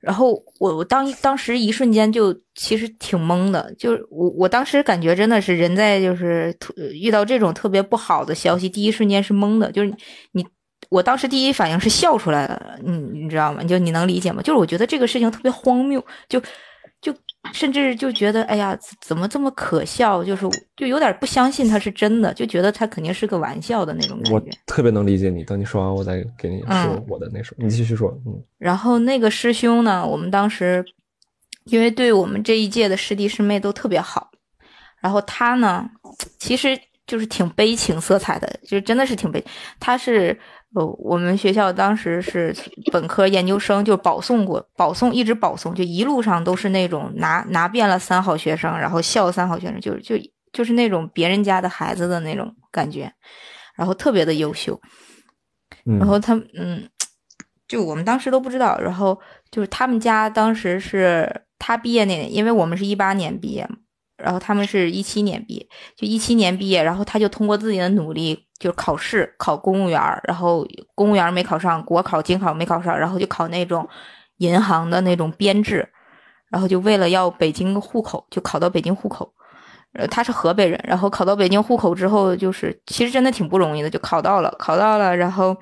然后我我当当时一瞬间就其实挺懵的，就是我我当时感觉真的是人在就是特遇到这种特别不好的消息，第一瞬间是懵的，就是你我当时第一反应是笑出来了，你你知道吗？就你能理解吗？就是我觉得这个事情特别荒谬，就就甚至就觉得哎呀怎么这么可笑，就是就有点不相信他是真的，就觉得他肯定是个玩笑的那种感我觉。特别能理解你。等你说完，我再给你说嗯我的那首。你继续说。嗯然后那个师兄呢，我们当时因为对我们这一届的师弟师妹都特别好，然后他呢，其实就是挺悲情色彩的，就真的是挺悲。他是呃，我们学校当时是本科研究生，就保送过，保送一直保送，就一路上都是那种拿拿遍了三好学生，然后校三好学生，就就就是那种别人家的孩子的那种感觉，然后特别的优秀。嗯，然后他嗯，就我们当时都不知道，然后就是他们家当时是他毕业那年，因为我们是一八年毕业嘛，然后他们是一七年毕业，就一七年毕业，然后他就通过自己的努力，就考试考公务员，然后公务员没考上，国考、京考没考上，然后就考那种银行的那种编制，然后就为了要北京户口，就考到北京户口。呃，他是河北人，然后考到北京户口之后，就是其实真的挺不容易的，就考到了，考到了，然后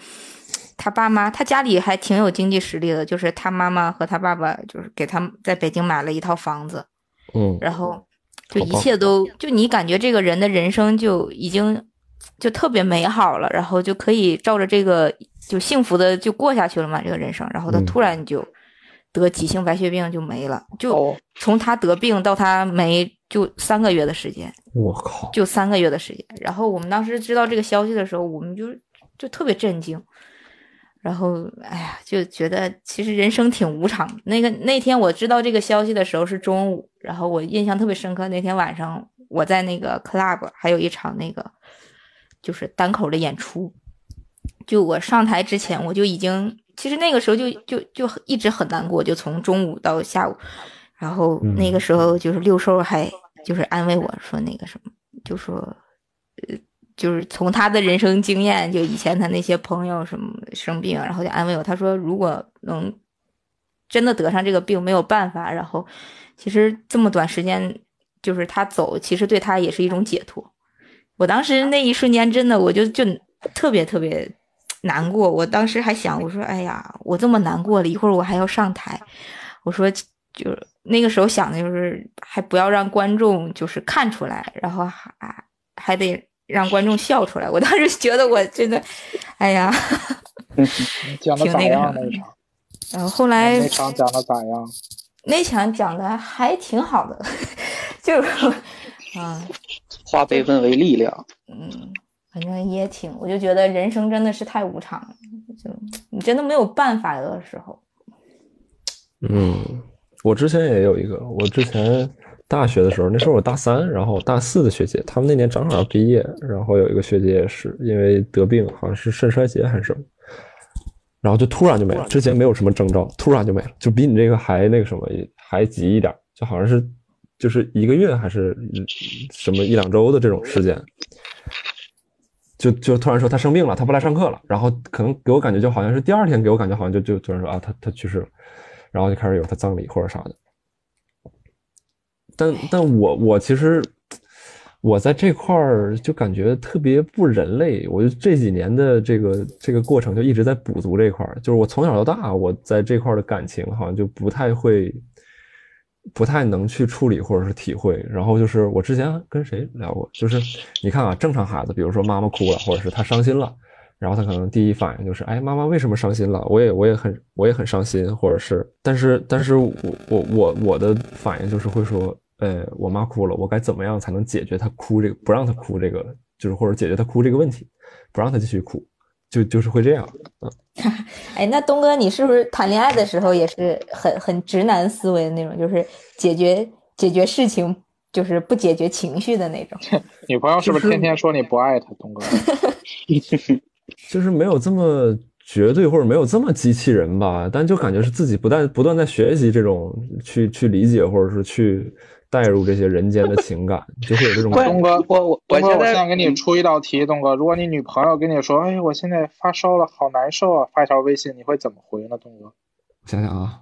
他爸妈，他家里还挺有经济实力的，就是他妈妈和他爸爸就是给他在北京买了一套房子，嗯然后就一切都就你感觉这个人的人生就已经就特别美好了，然后就可以照着这个就幸福的就过下去了嘛，这个人生，然后他嗯突然就得急性白血病就没了，就哦，从他得病到他没就三个月的时间。我靠，就三个月的时间。然后我们当时知道这个消息的时候，我们就就特别震惊。然后，哎呀，就觉得其实人生挺无常。那个那天我知道这个消息的时候是中午，然后我印象特别深刻。那天晚上我在那个 club 还有一场那个就是单口的演出，就我上台之前我就已经，其实那个时候就就就一直很难过，就从中午到下午。然后那个时候就是六兽还就是安慰我说那个什么，就说，呃，就是从他的人生经验，就以前他那些朋友什么生病，然后就安慰我，他说如果能真的得上这个病没有办法，然后其实这么短时间就是他走，其实对他也是一种解脱。我当时那一瞬间真的我就就特别特别难过，我当时还想我说哎呀，我这么难过了，一会儿我还要上台，我说就那个时候想的就是还不要让观众就是看出来，然后还还得让观众笑出来。我当时觉得我真的，哎呀 讲的咋挺那个什么样那一场？然后后来那场讲的咋样？那场讲的还挺好的，就是啊化悲愤为力量。嗯，反正也挺，我就觉得人生真的是太无常了，就你真的没有办法有的时候。嗯，我之前也有一个，我之前大学的时候，那时候我大三，然后大四的学姐，他们那年正好要毕业，然后有一个学姐也是因为得病，好像是肾衰竭还是什么，然后就突然就没了，之前没有什么征兆，突然就没了，就比你这个还那个什么还急一点，就好像是就是一个月还是什么一两周的这种时间。就就突然说他生病了，他不来上课了，然后可能给我感觉就好像是第二天给我感觉好像就就突然说啊他他去世了，然后就开始有他葬礼或者啥的。但但我我其实我在这块儿就感觉特别不人类，我就这几年的这个这个过程就一直在补足这块儿，就是我从小到大我在这块儿的感情好像就不太会。不太能去处理或者是体会，然后就是我之前跟谁聊过，就是你看啊，正常孩子，比如说妈妈哭了，或者是他伤心了，然后他可能第一反应就是，哎，妈妈为什么伤心了？我也我也很我也很伤心，或者是，但是但是我我我我的反应就是会说，呃，我妈哭了，我该怎么样才能解决她哭这个，不让她哭这个，就是或者解决她哭这个问题，不让她继续哭，就就是会这样，嗯。哎，那东哥，你是不是谈恋爱的时候也是很很直男思维的那种，就是解决解决事情就是不解决情绪的那种。女朋友是不是天天说你不爱她，东哥？就是没有这么绝对，或者没有这么机器人吧，但就感觉是自己不断不断在学习这种去去理解，或者是去带入这些人间的情感，就会有这种东哥，我我东哥，我现在给你出一道题，东哥，如果你女朋友跟你说，哎，我现在发烧了，好难受啊，发一条微信，你会怎么回呢，东哥？我想想啊，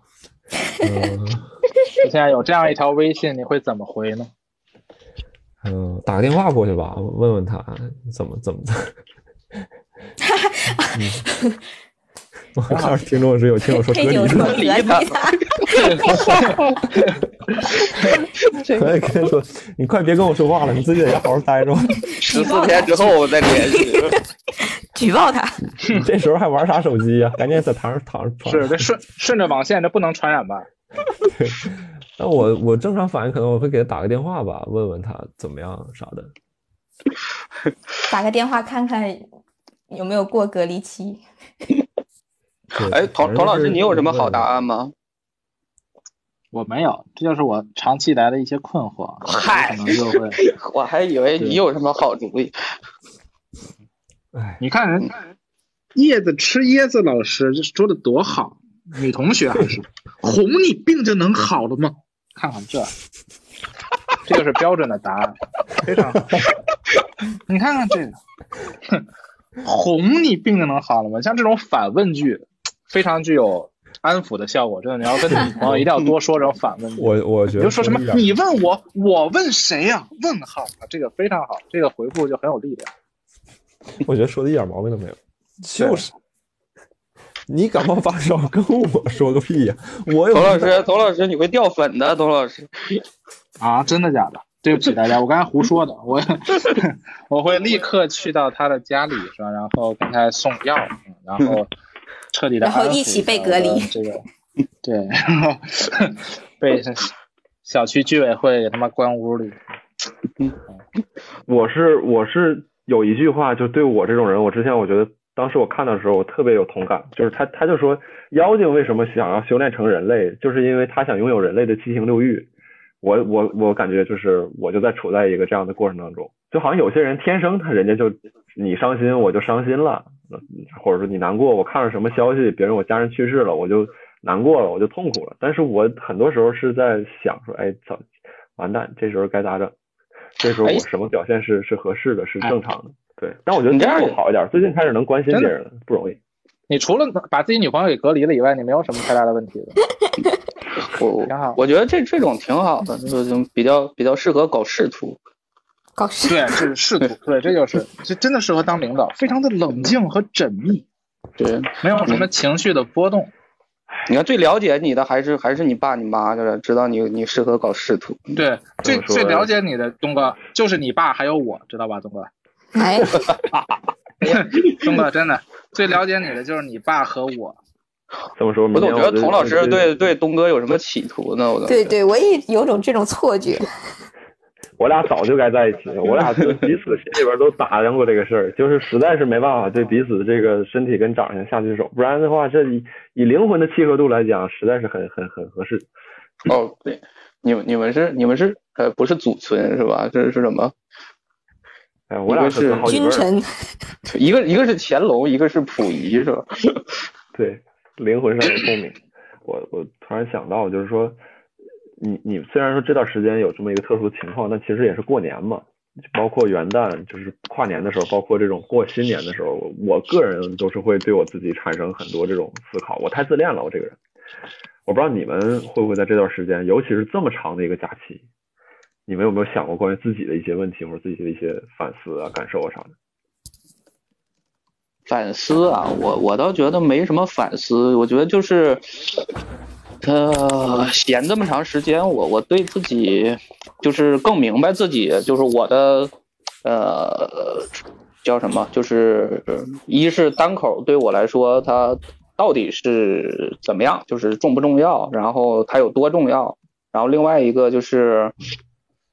嗯你现在有这样一条微信，你会怎么回呢？嗯，打个电话过去吧，问问他怎么怎么的。嗯 我看听众是有听友说隔离的，隔离他，我也跟他说，你快别跟我说话了，你自己在家好好待着吧。十四天之后我再联系。举报他。这时候还玩啥手机呀、赶紧在床上躺着。是，这顺顺着网线，这不能传染吧？那我我正常反应可能我会给他打个电话吧，问问他怎么样啥的。打个电话看看有没有过隔离期。对哎，童童老师，你有什么好答案？吗？我没有，这就是我长期以来的一些困惑。嗨可能就会，我还以为你有什么好主意。哎，你看人叶子吃椰子老师这说的多好，女同学还是哄你病就能好了吗？看看这，这就是标准的答案，非常好。你看看这个，哼，哄你病就能好了吗？像这种反问句，非常具有安抚的效果。真的，你要跟你女朋友一定要多说这种反问句。我我觉得你就说什么你问我，我问谁呀、问号啊，这个非常好，这个回复就很有力量。我觉得说的一点毛病都没有，就是你感冒发烧跟我说个屁呀、我有童老师，董老师，你会掉粉的，董老师。啊，真的假的？对不起大家，我刚才胡说的，我 我会立刻去到他的家里是吧？然后给他送药，嗯然后彻底的然后一起被隔离这个对，然后 被 小区居委会给他妈关屋里。我是我是有一句话，就对我这种人，我之前我觉得当时我看的时候，我特别有同感，就是他他就说妖精为什么想要修炼成人类，就是因为他想拥有人类的七情六欲。我我我感觉就是我就在处在一个这样的过程当中，就好像有些人天生他人家就你伤心我就伤心了，或者说你难过，我看了什么消息，别人我家人去世了，我就难过了，我就痛苦了。但是我很多时候是在想说，哎，操，完蛋，这时候该咋整？这时候我哎什么表现是是合适的，是正常的？对，但我觉得这你这样样好一点，最近开始能关心别人了，不容易。你除了把自己女朋友给隔离了以外，你没有什么太大的问题的。我挺好我觉得这这种挺好的，就是比较比较适合搞仕途。搞事。对，这是仕途，对，这就是这真的适合当领导，非常的冷静和缜密，对，没有什么情绪的波动。你看最了解你的还是还是你爸你妈就是，知道你你适合搞仕途。对，最最了解你的东哥就是你爸，还有我，知道吧，东哥？哎，东哥真的最了解你的就是你爸和我。这么说，我总觉得童老师对对东哥有什么企图呢？我都对对，我也有种这种错觉。我俩早就该在一起了，我俩就彼此心里边都打量过这个事儿，就是实在是没办法对彼此这个身体跟长相下去手，不然的话，这以以灵魂的契合度来讲，实在是很很很合适。哦，对，你们你们是你们是呃不是祖孙是吧？这是什么？哎，我俩是君臣，一个一个是乾隆，一个是溥仪是吧？对，灵魂上有共鸣。我我突然想到，就是说，你你虽然说这段时间有这么一个特殊情况，但其实也是过年嘛，包括元旦，就是跨年的时候，包括这种过新年的时候，我个人都是会对我自己产生很多这种思考。我太自恋了，我这个人。我不知道你们会不会在这段时间，尤其是这么长的一个假期，你们有没有想过关于自己的一些问题或者自己的一些反思啊、感受啊啥的？反思啊，我我倒觉得没什么反思，我觉得就是，呃，闲这么长时间，我我对自己就是更明白自己，就是我的，呃，叫什么？就是一是单口对我来说，它到底是怎么样，就是重不重要，然后它有多重要，然后另外一个就是，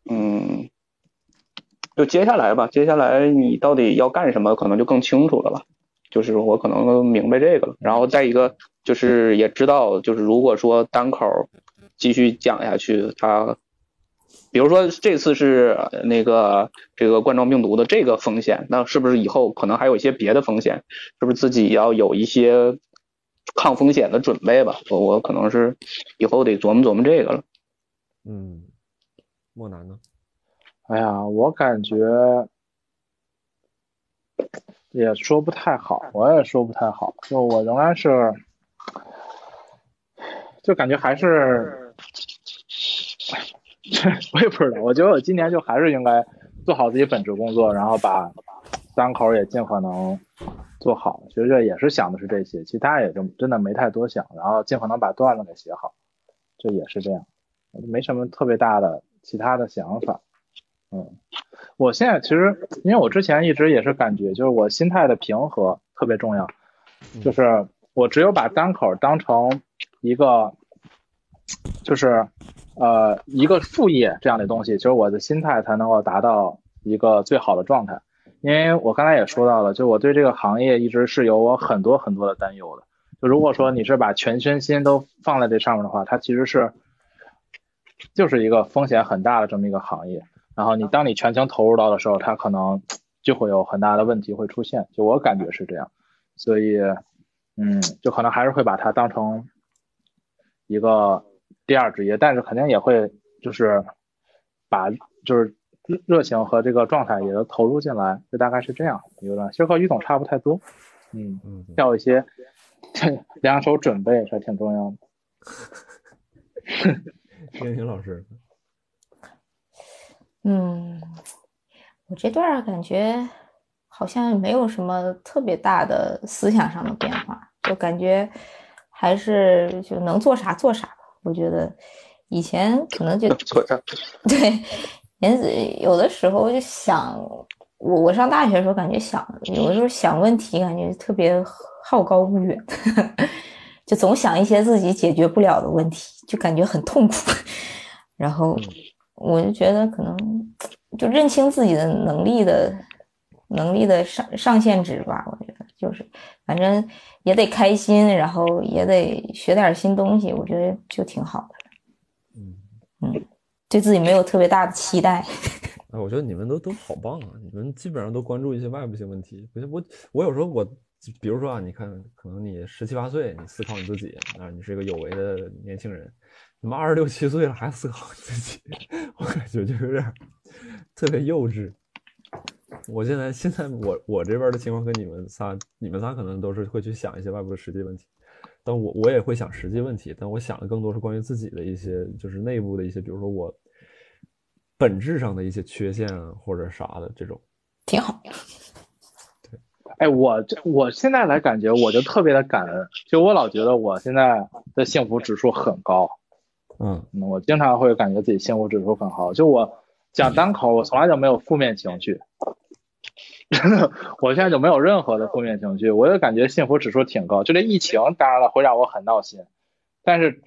嗯。就接下来吧，接下来你到底要干什么，可能就更清楚了吧。就是我可能明白这个了，然后再一个就是也知道，就是如果说单口继续讲下去，它比如说这次是呃那个这个冠状病毒的这个风险，那是不是以后可能还有一些别的风险？是不是自己要有一些抗风险的准备吧？我我可能是以后得琢磨琢磨这个了。嗯，莫南呢？哎呀，我感觉也说不太好，我也说不太好，就我仍然是，就感觉还是，我也不知道，我觉得我今年就还是应该做好自己本职工作，然后把单口也尽可能做好。其实这也是想的是这些，其他也就真的没太多想，然后尽可能把段子给写好，这也是这样，没什么特别大的其他的想法。嗯，我现在其实，因为我之前一直也是感觉，就是我心态的平和特别重要，就是我只有把单口当成一个，就是呃一个副业这样的东西，就是我的心态才能够达到一个最好的状态。因为我刚才也说到了，就我对这个行业一直是有我很多很多的担忧的。就如果说你是把全身心都放在这上面的话，它其实是就是一个风险很大的这么一个行业。然后你当你全情投入到的时候，它可能 就会有很大的问题会出现，就我感觉是这样，所以，嗯，就可能还是会把它当成一个第二职业，但是肯定也会就是把就是热情和这个状态也都投入进来，就大概是这样一个状态。其实和于总差不太多，嗯，要有一些 两手准备还挺重要的。燕婷老师。嗯，我这段感觉好像没有什么特别大的思想上的变化，就感觉还是就能做啥做啥吧。我觉得以前可能就对，连有的时候就想，我我上大学的时候感觉想，有的时候想问题感觉特别好高骛远，就总想一些自己解决不了的问题，就感觉很痛苦，然后。我就觉得可能就认清自己的能力的能力的上上限值吧。我觉得就是反正也得开心，然后也得学点新东西。我觉得就挺好的。嗯嗯，对自己没有特别大的期待。哎，我觉得你们都都好棒啊！你们基本上都关注一些外部性问题。我我我有时候我比如说啊，你看，可能你十七八岁，你思考你自己啊，你是一个有为的年轻人。你妈二十六七岁了还思考自己，我感觉就有点特别幼稚。我现在现在我我这边的情况跟你们仨，你们仨可能都是会去想一些外部的实际问题，但我我也会想实际问题，但我想的更多是关于自己的一些，就是内部的一些，比如说我本质上的一些缺陷或者啥的这种。挺好。对，哎，我这我现在来感觉我就特别的感恩，就我老觉得我现在的幸福指数很高。嗯，我经常会感觉自己幸福指数很好。就我讲单口，我从来就没有负面情绪，真的，我现在就没有任何的负面情绪，我就感觉幸福指数挺高。就这疫情，当然了，会让我很闹心。但是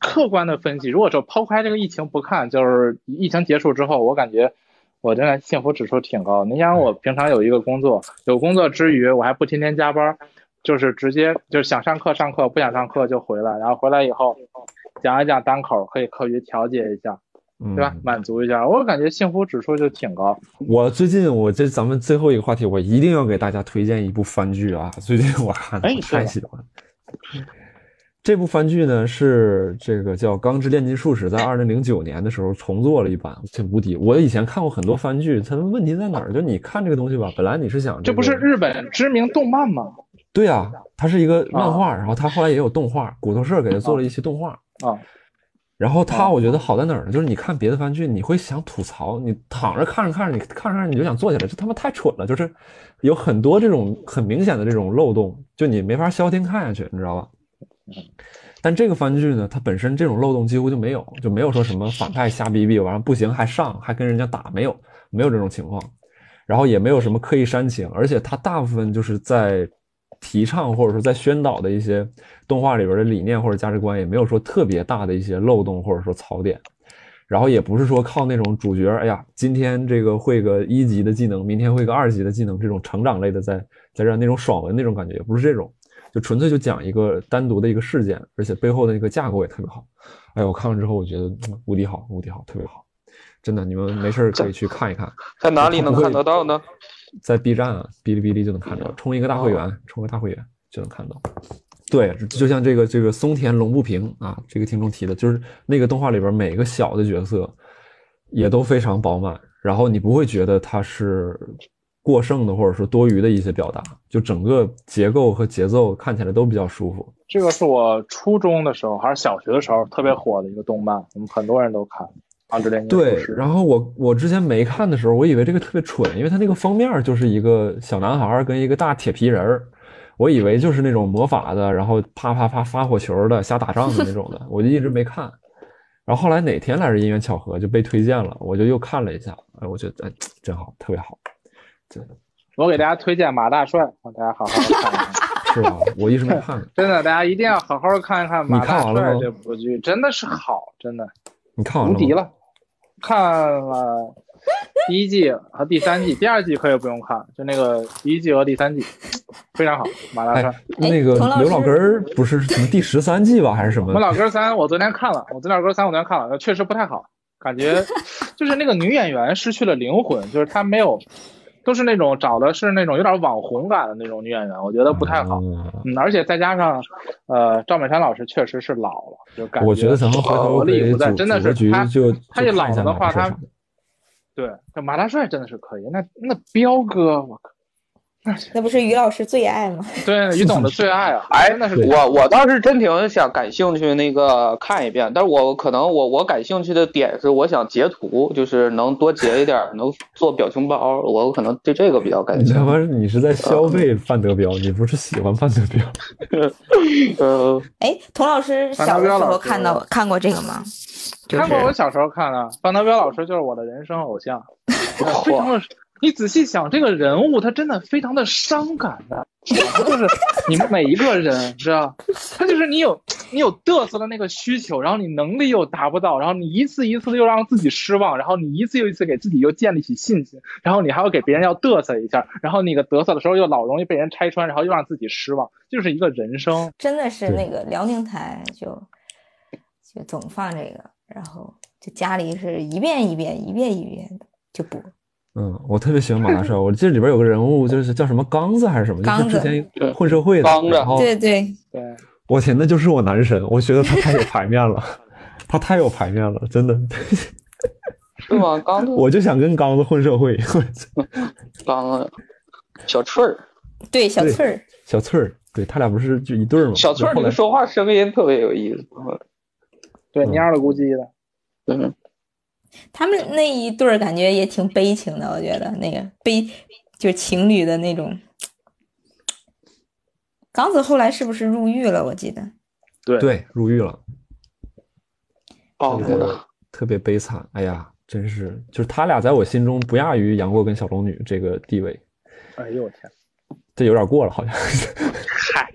客观的分析，如果说抛开这个疫情不看，就是疫情结束之后，我感觉我真的幸福指数挺高。你想，我平常有一个工作，有工作之余，我还不天天加班，就是直接就是想上课上课，不想上课就回来，然后回来以后。讲一讲单口可以课余调节一下，对吧？满足一下，我感觉幸福指数就挺高。我最近我这咱们最后一个话题，我一定要给大家推荐一部番剧啊！最近我看的太喜欢。这部番剧呢是这个叫《钢之炼金术士》，在二零零九年的时候重做了一版，这无敌！我以前看过很多番剧，它的问题在哪儿？就你看这个东西吧，本来你是想这不是日本知名动漫吗？对啊，它是一个漫画，然后它后来也有动画，骨头社给它做了一些动画。啊，然后它我觉得好在哪儿呢？就是你看别的番剧，你会想吐槽，你躺着看着看着，你看着看着你就想坐起来，这他妈太蠢了！就是有很多这种很明显的这种漏洞，就你没法消停看下去，你知道吧？但这个番剧呢，它本身这种漏洞几乎就没有，就没有说什么反派瞎逼逼，完了不行还上还跟人家打，没有没有这种情况，然后也没有什么刻意煽情，而且它大部分就是在。提倡或者说在宣导的一些动画里边的理念或者价值观，也没有说特别大的一些漏洞或者说槽点，然后也不是说靠那种主角，哎呀，今天这个会个一级的技能，明天会个二级的技能，这种成长类的在在这那种爽文那种感觉，也不是这种，就纯粹就讲一个单独的一个事件，而且背后的那个架构也特别好。哎，我看完之后我觉得无敌好，无敌好，特别好。真的，你们没事儿可以去看一看，在哪里能看得到呢？在 B 站啊，哔哩哔哩就能看到，充一个大会员，充个大会员就能看到。对，就像这个这个松田龙不平啊，这个听众提的，就是那个动画里边每个小的角色也都非常饱满，然后你不会觉得它是过剩的或者说多余的一些表达，就整个结构和节奏看起来都比较舒服。这个是我初中的时候还是小学的时候特别火的一个动漫，我们很多人都看。对，然后我我之前没看的时候，我以为这个特别蠢，因为它那个封面就是一个小男孩跟一个大铁皮人儿，我以为就是那种魔法的，然后啪啪啪发火球的、瞎打仗的那种的，我就一直没看。然后后来哪天来着因缘巧合就被推荐了，我就又看了一下，哎，我觉得哎真好，特别好，真的。我给大家推荐马大帅，让大家好好看一看。是吧？我一直没看。真的，大家一定要好好看一看马大帅这部剧，真的是好，真的你看完？无敌了。看了第一季和第三季，第二季可以不用看，就那个第一季和第三季非常好。马大帅哎，，那个刘老根儿不是什么第十三季吧，还是什么我？老哥三我昨天看了，我昨天老哥三我昨天看了，确实不太好，感觉就是那个女演员失去了灵魂，就是她没有，都是那种找的是那种有点网红感的那种女演员，我觉得不太好。而且再加上，呃，赵本山老师确实是老了，就感觉我觉得咱们回头活力不在，真的是他就他一老的话，他对这马大帅真的是可以，那那彪哥，我靠，那不是于老师最爱吗？对于总的最爱啊，哎那是我我倒是真挺想感兴趣那个看一遍，但是我可能我我感兴趣的点是我想截图，就是能多截一点，能做表情包，我可能对这个比较感兴趣。你不是你是在消费范德彪，你不是喜欢范德彪。呃，哎，童老师小的时候看到看过这个吗？就是看过，我小时候看的，范德彪老师就是我的人生偶像，非常的。你仔细想，这个人物他真的非常的伤感的，就是你们每一个人，知道，他就是你有你有嘚瑟的那个需求，然后你能力又达不到，然后你一次一次的又让自己失望，然后你一次又一次给自己又建立起信心，然后你还要给别人要嘚瑟一下，然后那个嘚瑟的时候又老容易被人拆穿，然后又让自己失望，就是一个人生。真的是那个辽宁台就就总放这个，然后就家里是一遍一遍一遍一遍的就播。嗯，我特别喜欢马大 帅，我记得里边有个人物就是叫什么刚子还是什么，就是之前混社会的，刚子然后对对，对，我天，那就是我男神，我觉得他太有排面了，他太有排面了，真的，是吗？刚子我就想跟刚子混社会。刚子小翠儿，对小翠儿，小翠儿，对他俩不是就一对儿吗？小翠儿，说话声音特别有意思。对，嗯蔫了咕叽的。嗯，他们那一对儿感觉也挺悲情的，我觉得那个悲就是情侣的那种。刚子后来是不是入狱了？我记得对对入狱了，哦，这个特别悲惨。哎呀，真是，就是他俩在我心中不亚于杨过跟小龙女这个地位，哎呦我天！这有点过了，好像。嗨，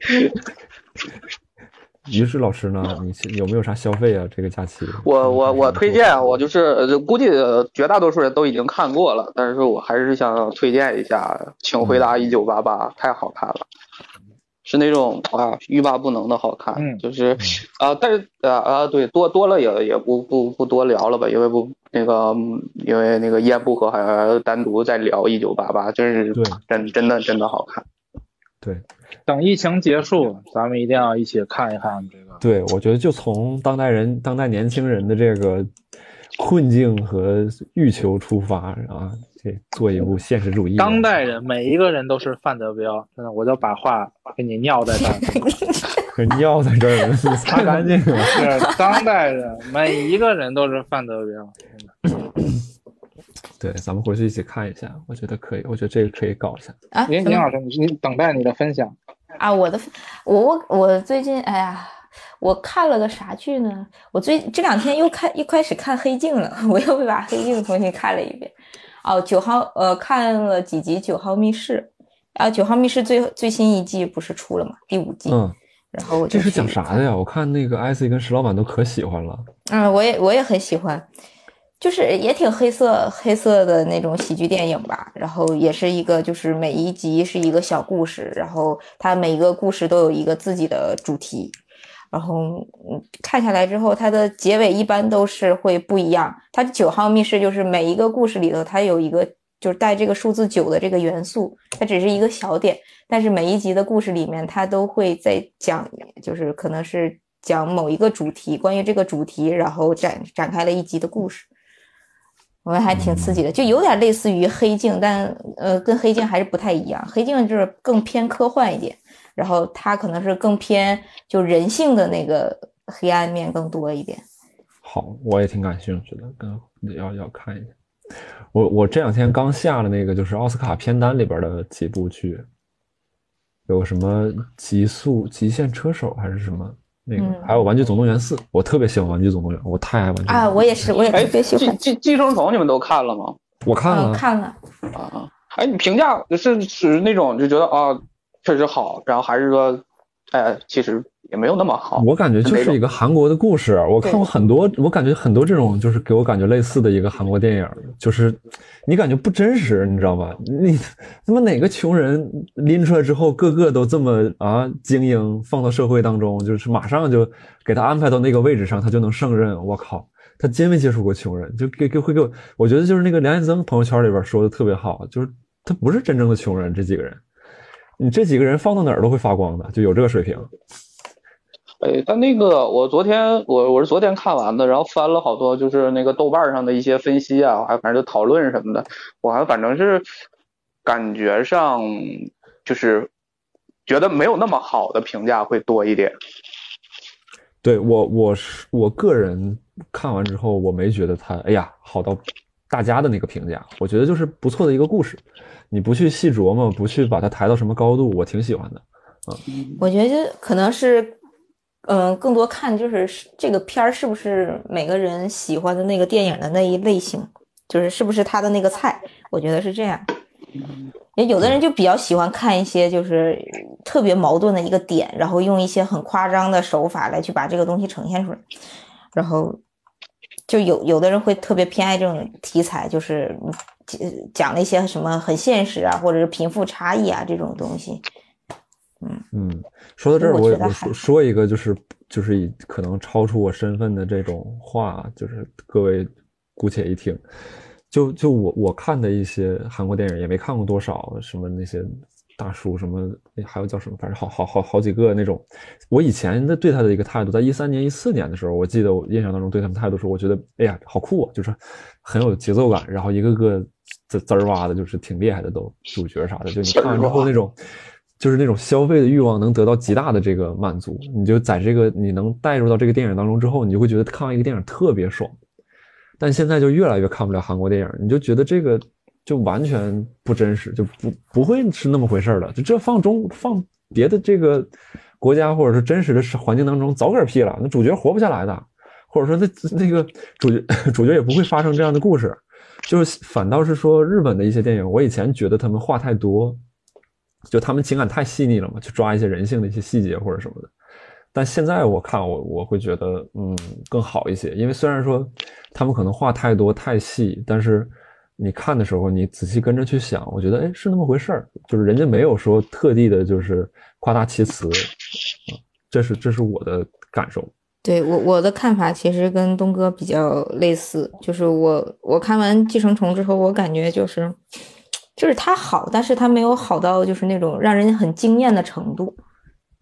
于是老师呢，你有没有啥消费啊？这个假期？我我我推荐，啊我就是呃估计绝大多数人都已经看过了，但是我还是想推荐一下《请回答一九八八》，太好看了，是那种啊欲罢不能的好看，嗯就是啊，但是啊啊对，多多了也也不不不多聊了吧，因为不那个嗯因为那个一言不合还要单独再聊一九八八，真是真真的真的好看。对等疫情结束，咱们一定要一起看一看这个。对，我觉得就从当代人、当代年轻人的这个困境和欲求出发啊，这做一部现实主义。当代人每一个人都是范德彪，真的，我就把话给你尿在这儿。可尿在这儿擦干净了。是当代人每一个人都是范德彪，真的。对，咱们回去一起看一下，我觉得可以，我觉得这个可以搞一下。啊，什么林林老师，你你等待你的分享。啊，我的我我我最近哎呀，我看了个啥剧呢？我最这两天又看又开始看《黑镜》了，我又把《黑镜》重新看了一遍。哦，九号呃看了几集《九号密室》啊，《九号密室最》最新一季不是出了吗？第五季。嗯，然后我就这是讲啥的呀？我看那个艾斯跟石老板都可喜欢了。嗯，我也我也很喜欢，就是也挺黑色黑色的那种喜剧电影吧。然后也是一个，就是每一集是一个小故事，然后它每一个故事都有一个自己的主题。然后嗯看下来之后，它的结尾一般都是会不一样。它九号密室就是每一个故事里头，它有一个就是带这个数字九的这个元素，它只是一个小点，但是每一集的故事里面，它都会在讲，就是可能是讲某一个主题，关于这个主题，然后展展开了一集的故事。我们还挺刺激的，就有点类似于黑镜，但呃，跟黑镜还是不太一样。黑镜就是更偏科幻一点，然后它可能是更偏就人性的那个黑暗面更多一点。好，我也挺感兴趣的，跟要要看一下。我我这两天刚下了那个就是奥斯卡片单里边的几部剧，有什么《极速极限车手》还是什么那个，还有《玩具总动员四》，我特别喜欢《玩具总动员》，我太爱玩具啊！我也是，我也哎，特别喜欢。寄寄寄生虫你们都看了吗？我看了，嗯，看了。啊，哎，你评价是是那种就觉得啊确实好，然后还是说，哎，其实也没有那么好。我感觉就是一个韩国的故事，我看过很多，我感觉很多这种就是给我感觉类似的一个韩国电影，就是你感觉不真实，你知道吧？你他妈哪个穷人拎出来之后，个个都这么啊精英，放到社会当中，就是马上就给他安排到那个位置上，他就能胜任。我靠，他接没接触过穷人，就给给会给我，我觉得就是那个梁彦增朋友圈里边说的特别好，就是他不是真正的穷人，这几个人，你这几个人放到哪儿都会发光的，就有这个水平。哎，但那个我昨天我我是昨天看完的，然后翻了好多就是那个豆瓣上的一些分析啊，还反正就讨论什么的，我还反正是感觉上就是觉得没有那么好的评价会多一点。对我我是我个人看完之后，我没觉得它哎呀好到大家的那个评价，我觉得就是不错的一个故事，你不去细琢磨，不去把它抬到什么高度，我挺喜欢的。嗯，我觉得可能是。嗯，更多看就是这个片儿是不是每个人喜欢的那个电影的那一类型，就是是不是他的那个菜，我觉得是这样。也有的人就比较喜欢看一些就是特别矛盾的一个点，然后用一些很夸张的手法来去把这个东西呈现出来。然后就有有的人会特别偏爱这种题材，就是讲那些什么很现实啊，或者是贫富差异啊这种东西。嗯嗯，说到这儿，我我说说一个，就是就是以可能超出我身份的这种话，就是各位姑且一听。就就我我看的一些韩国电影，也没看过多少，什么那些大叔什么，还有叫什么，反正好好好好几个那种。我以前的对他的一个态度，在一三年一四年的时候，我记得我印象当中对他们态度是，我觉得哎呀好酷啊，就是很有节奏感，然后一个个滋滋儿哇的，就是挺厉害的，都主角啥的，就你看完之后那种。就是那种消费的欲望能得到极大的这个满足，你就在这个你能带入到这个电影当中之后，你就会觉得看完一个电影特别爽。但现在就越来越看不了韩国电影，你就觉得这个就完全不真实，就不不会是那么回事了。就这放中放别的这个国家或者是真实的环境当中，早嗝屁了，那主角活不下来的，或者说那那个主角 主角也不会发生这样的故事。就是反倒是说日本的一些电影，我以前觉得他们话太多。就他们情感太细腻了嘛，去抓一些人性的一些细节或者什么的。但现在我看我我会觉得嗯更好一些，因为虽然说他们可能话太多太细，但是你看的时候你仔细跟着去想，我觉得哎是那么回事儿，就是人家没有说特地的就是夸大其词，啊这是这是我的感受。对我我的看法其实跟东哥比较类似，就是我我看完《寄生虫》之后，我感觉就是。就是它好，但是它没有好到就是那种让人很惊艳的程度。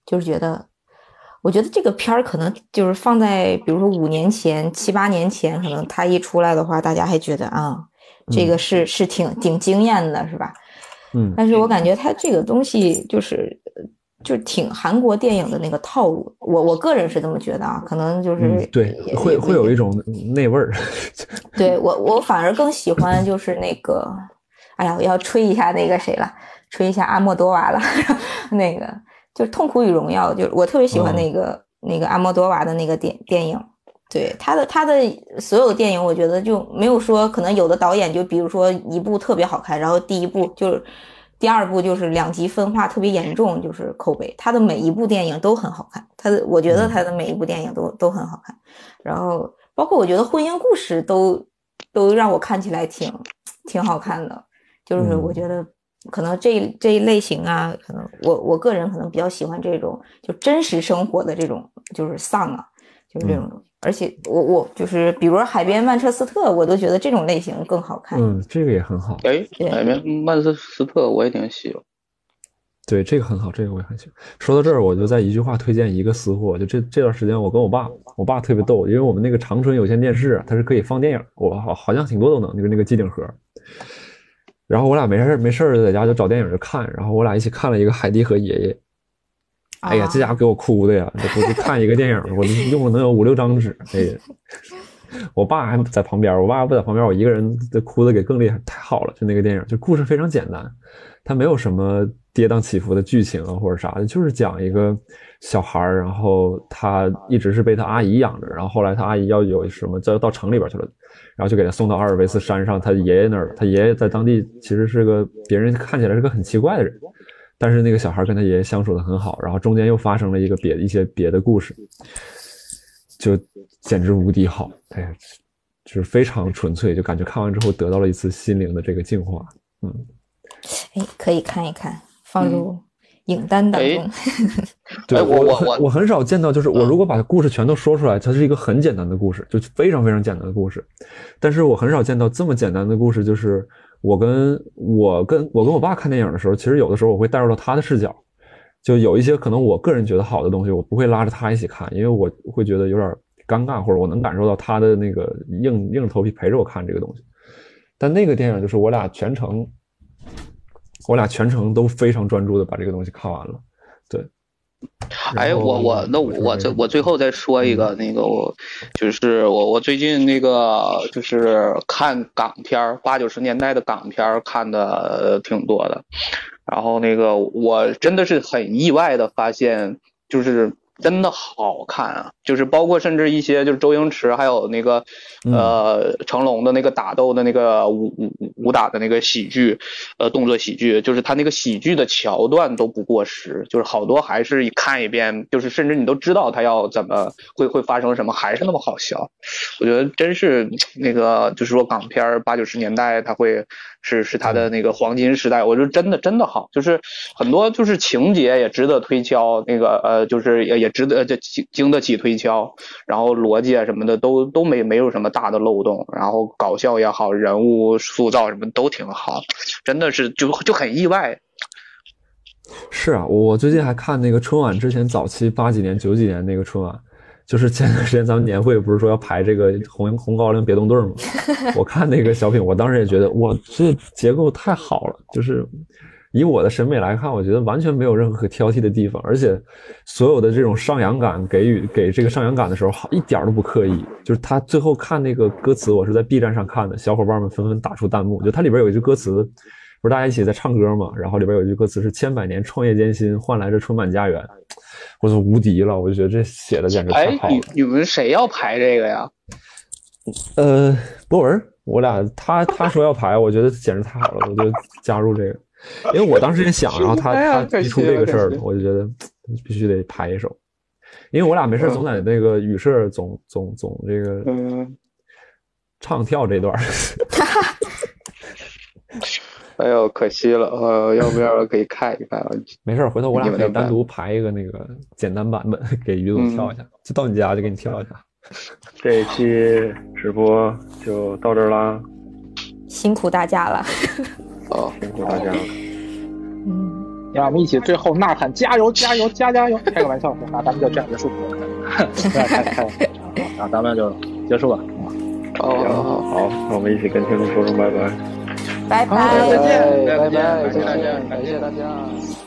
就是觉得，我觉得这个片儿可能就是放在比如说五年前、七八年前，可能它一出来的话，大家还觉得啊，这个是是挺挺惊艳的，是吧？嗯。但是我感觉它这个东西就是就挺韩国电影的那个套路。我我个人是这么觉得啊，可能就是对，会会有一种那味儿。对我我反而更喜欢就是那个。哎呀，我要吹一下那个谁了，吹一下阿莫多瓦了。那个就是《痛苦与荣耀》，就我特别喜欢那个那个阿莫多瓦的那个电电影。对他的他的所有电影，我觉得就没有说可能有的导演就比如说一部特别好看，然后第一部就是第二部就是两极分化特别严重，就是口碑。他的每一部电影都很好看，他的我觉得他的每一部电影都都很好看。然后包括我觉得婚姻故事都都让我看起来挺挺好看的。就是我觉得可能这一这一类型啊，可能我我个人可能比较喜欢这种就真实生活的这种就是丧啊，就是这种东西。而且我我就是比如说海边曼彻斯特，我都觉得这种类型更好看。嗯，这个也很好。哎，海边曼彻斯特我也挺喜欢。对，这个很好，这个我也很喜欢。说到这儿，我就在一句话推荐一个私货，就这这段时间，我跟我爸，我爸特别逗，因为我们那个长春有线电视啊，它是可以放电影，我好好像挺多都能，就是那个机顶盒。然后我俩没事儿没事儿在家就找电影就看，然后我俩一起看了一个《海蒂和爷爷》。哎呀，这家伙给我哭的呀！这不是看一个电影，我用了能有五六张纸。哎呀，我爸还在旁边，我爸不在旁边，我一个人哭的给更厉害，太好了！就那个电影，就故事非常简单，它没有什么跌宕起伏的剧情啊或者啥的，就是讲一个小孩儿，然后他一直是被他阿姨养着，然后后来他阿姨要有什么，要到城里边去了，然后就给他送到阿尔卑斯山上他爷爷那儿了。他爷爷在当地其实是个别人看起来是个很奇怪的人。但是那个小孩跟他爷爷相处的很好，然后中间又发生了一个别一些别的故事，就简直无敌好，哎呀，就是非常纯粹，就感觉看完之后得到了一次心灵的这个净化，嗯，哎，可以看一看，放入影单当中。对我我我我很少见到，就是我如果把故事全都说出来，它是一个很简单的故事，就非常非常简单的故事，但是我很少见到这么简单的故事，就是我跟我跟我跟我爸看电影的时候，其实有的时候我会带入到他的视角，就有一些可能我个人觉得好的东西，我不会拉着他一起看，因为我会觉得有点尴尬，或者我能感受到他的那个硬硬着头皮陪着我看这个东西。但那个电影就是我俩全程，我俩全程都非常专注的把这个东西看完了，对。哎，我我那我最我最后再说一个那个我就是我我最近那个就是看港片儿八九十年代的港片儿看的挺多的，然后那个我真的是很意外的发现，就是真的好看啊，就是包括甚至一些就是周星驰还有那个呃成龙的那个打斗的那个武武武打的那个喜剧，呃动作喜剧，就是他那个喜剧的桥段都不过时，就是好多还是一看一遍，就是甚至你都知道他要怎么会会发生什么，还是那么好笑。我觉得真是那个就是说港片儿八九十年代他会是是他的那个黄金时代，我觉得真的真的好，就是很多就是情节也值得推敲，那个呃就是也也值得就经经得起推敲，然后逻辑啊什么的都都没没有什么大的漏洞，然后搞笑也好，人物塑造什么都挺好，真的是就就很意外。是啊，我最近还看那个春晚之前早期八几年九几年那个春晚，就是前段时间咱们年会不是说要排这个红红高粱别动队吗？我看那个小品，我当时也觉得哇，这结构太好了，就是以我的审美来看，我觉得完全没有任何可挑剔的地方，而且所有的这种上扬感给予给这个上扬感的时候，好一点都不刻意。就是他最后看那个歌词，我是在 B 站上看的，小伙伴们纷纷打出弹幕，就它里边有一句歌词。不是大家一起在唱歌嘛？然后里边有一句歌词是“千百年创业艰辛，换来这春满家园”，我就无敌了！我就觉得这写的简直太哎好，了你。你们谁要排这个呀？呃，博文，我俩他他说要排，我觉得简直太好了，我就加入这个，因为我当时也想，然后他 他提出这个事儿我就觉得必须得排一首，因为我俩没事总在那个语社总总总这个嗯，唱跳这段儿。哎呦，可惜了，呃，要不要可以看一看？没事，回头我俩可以单独排一个那个简单版本给于总跳一下，就到你家就给你跳一下。这一期直播就到这儿啦，辛苦大家了。哦，辛苦大家了。嗯，让我们一起最后呐喊加油加油加加油！开个玩笑，那咱们就这样结束。开开开，啊，咱们就结束吧。哦好好，好，那我们一起跟听众说声拜拜。拜拜。再见拜拜，感谢大家感谢大家。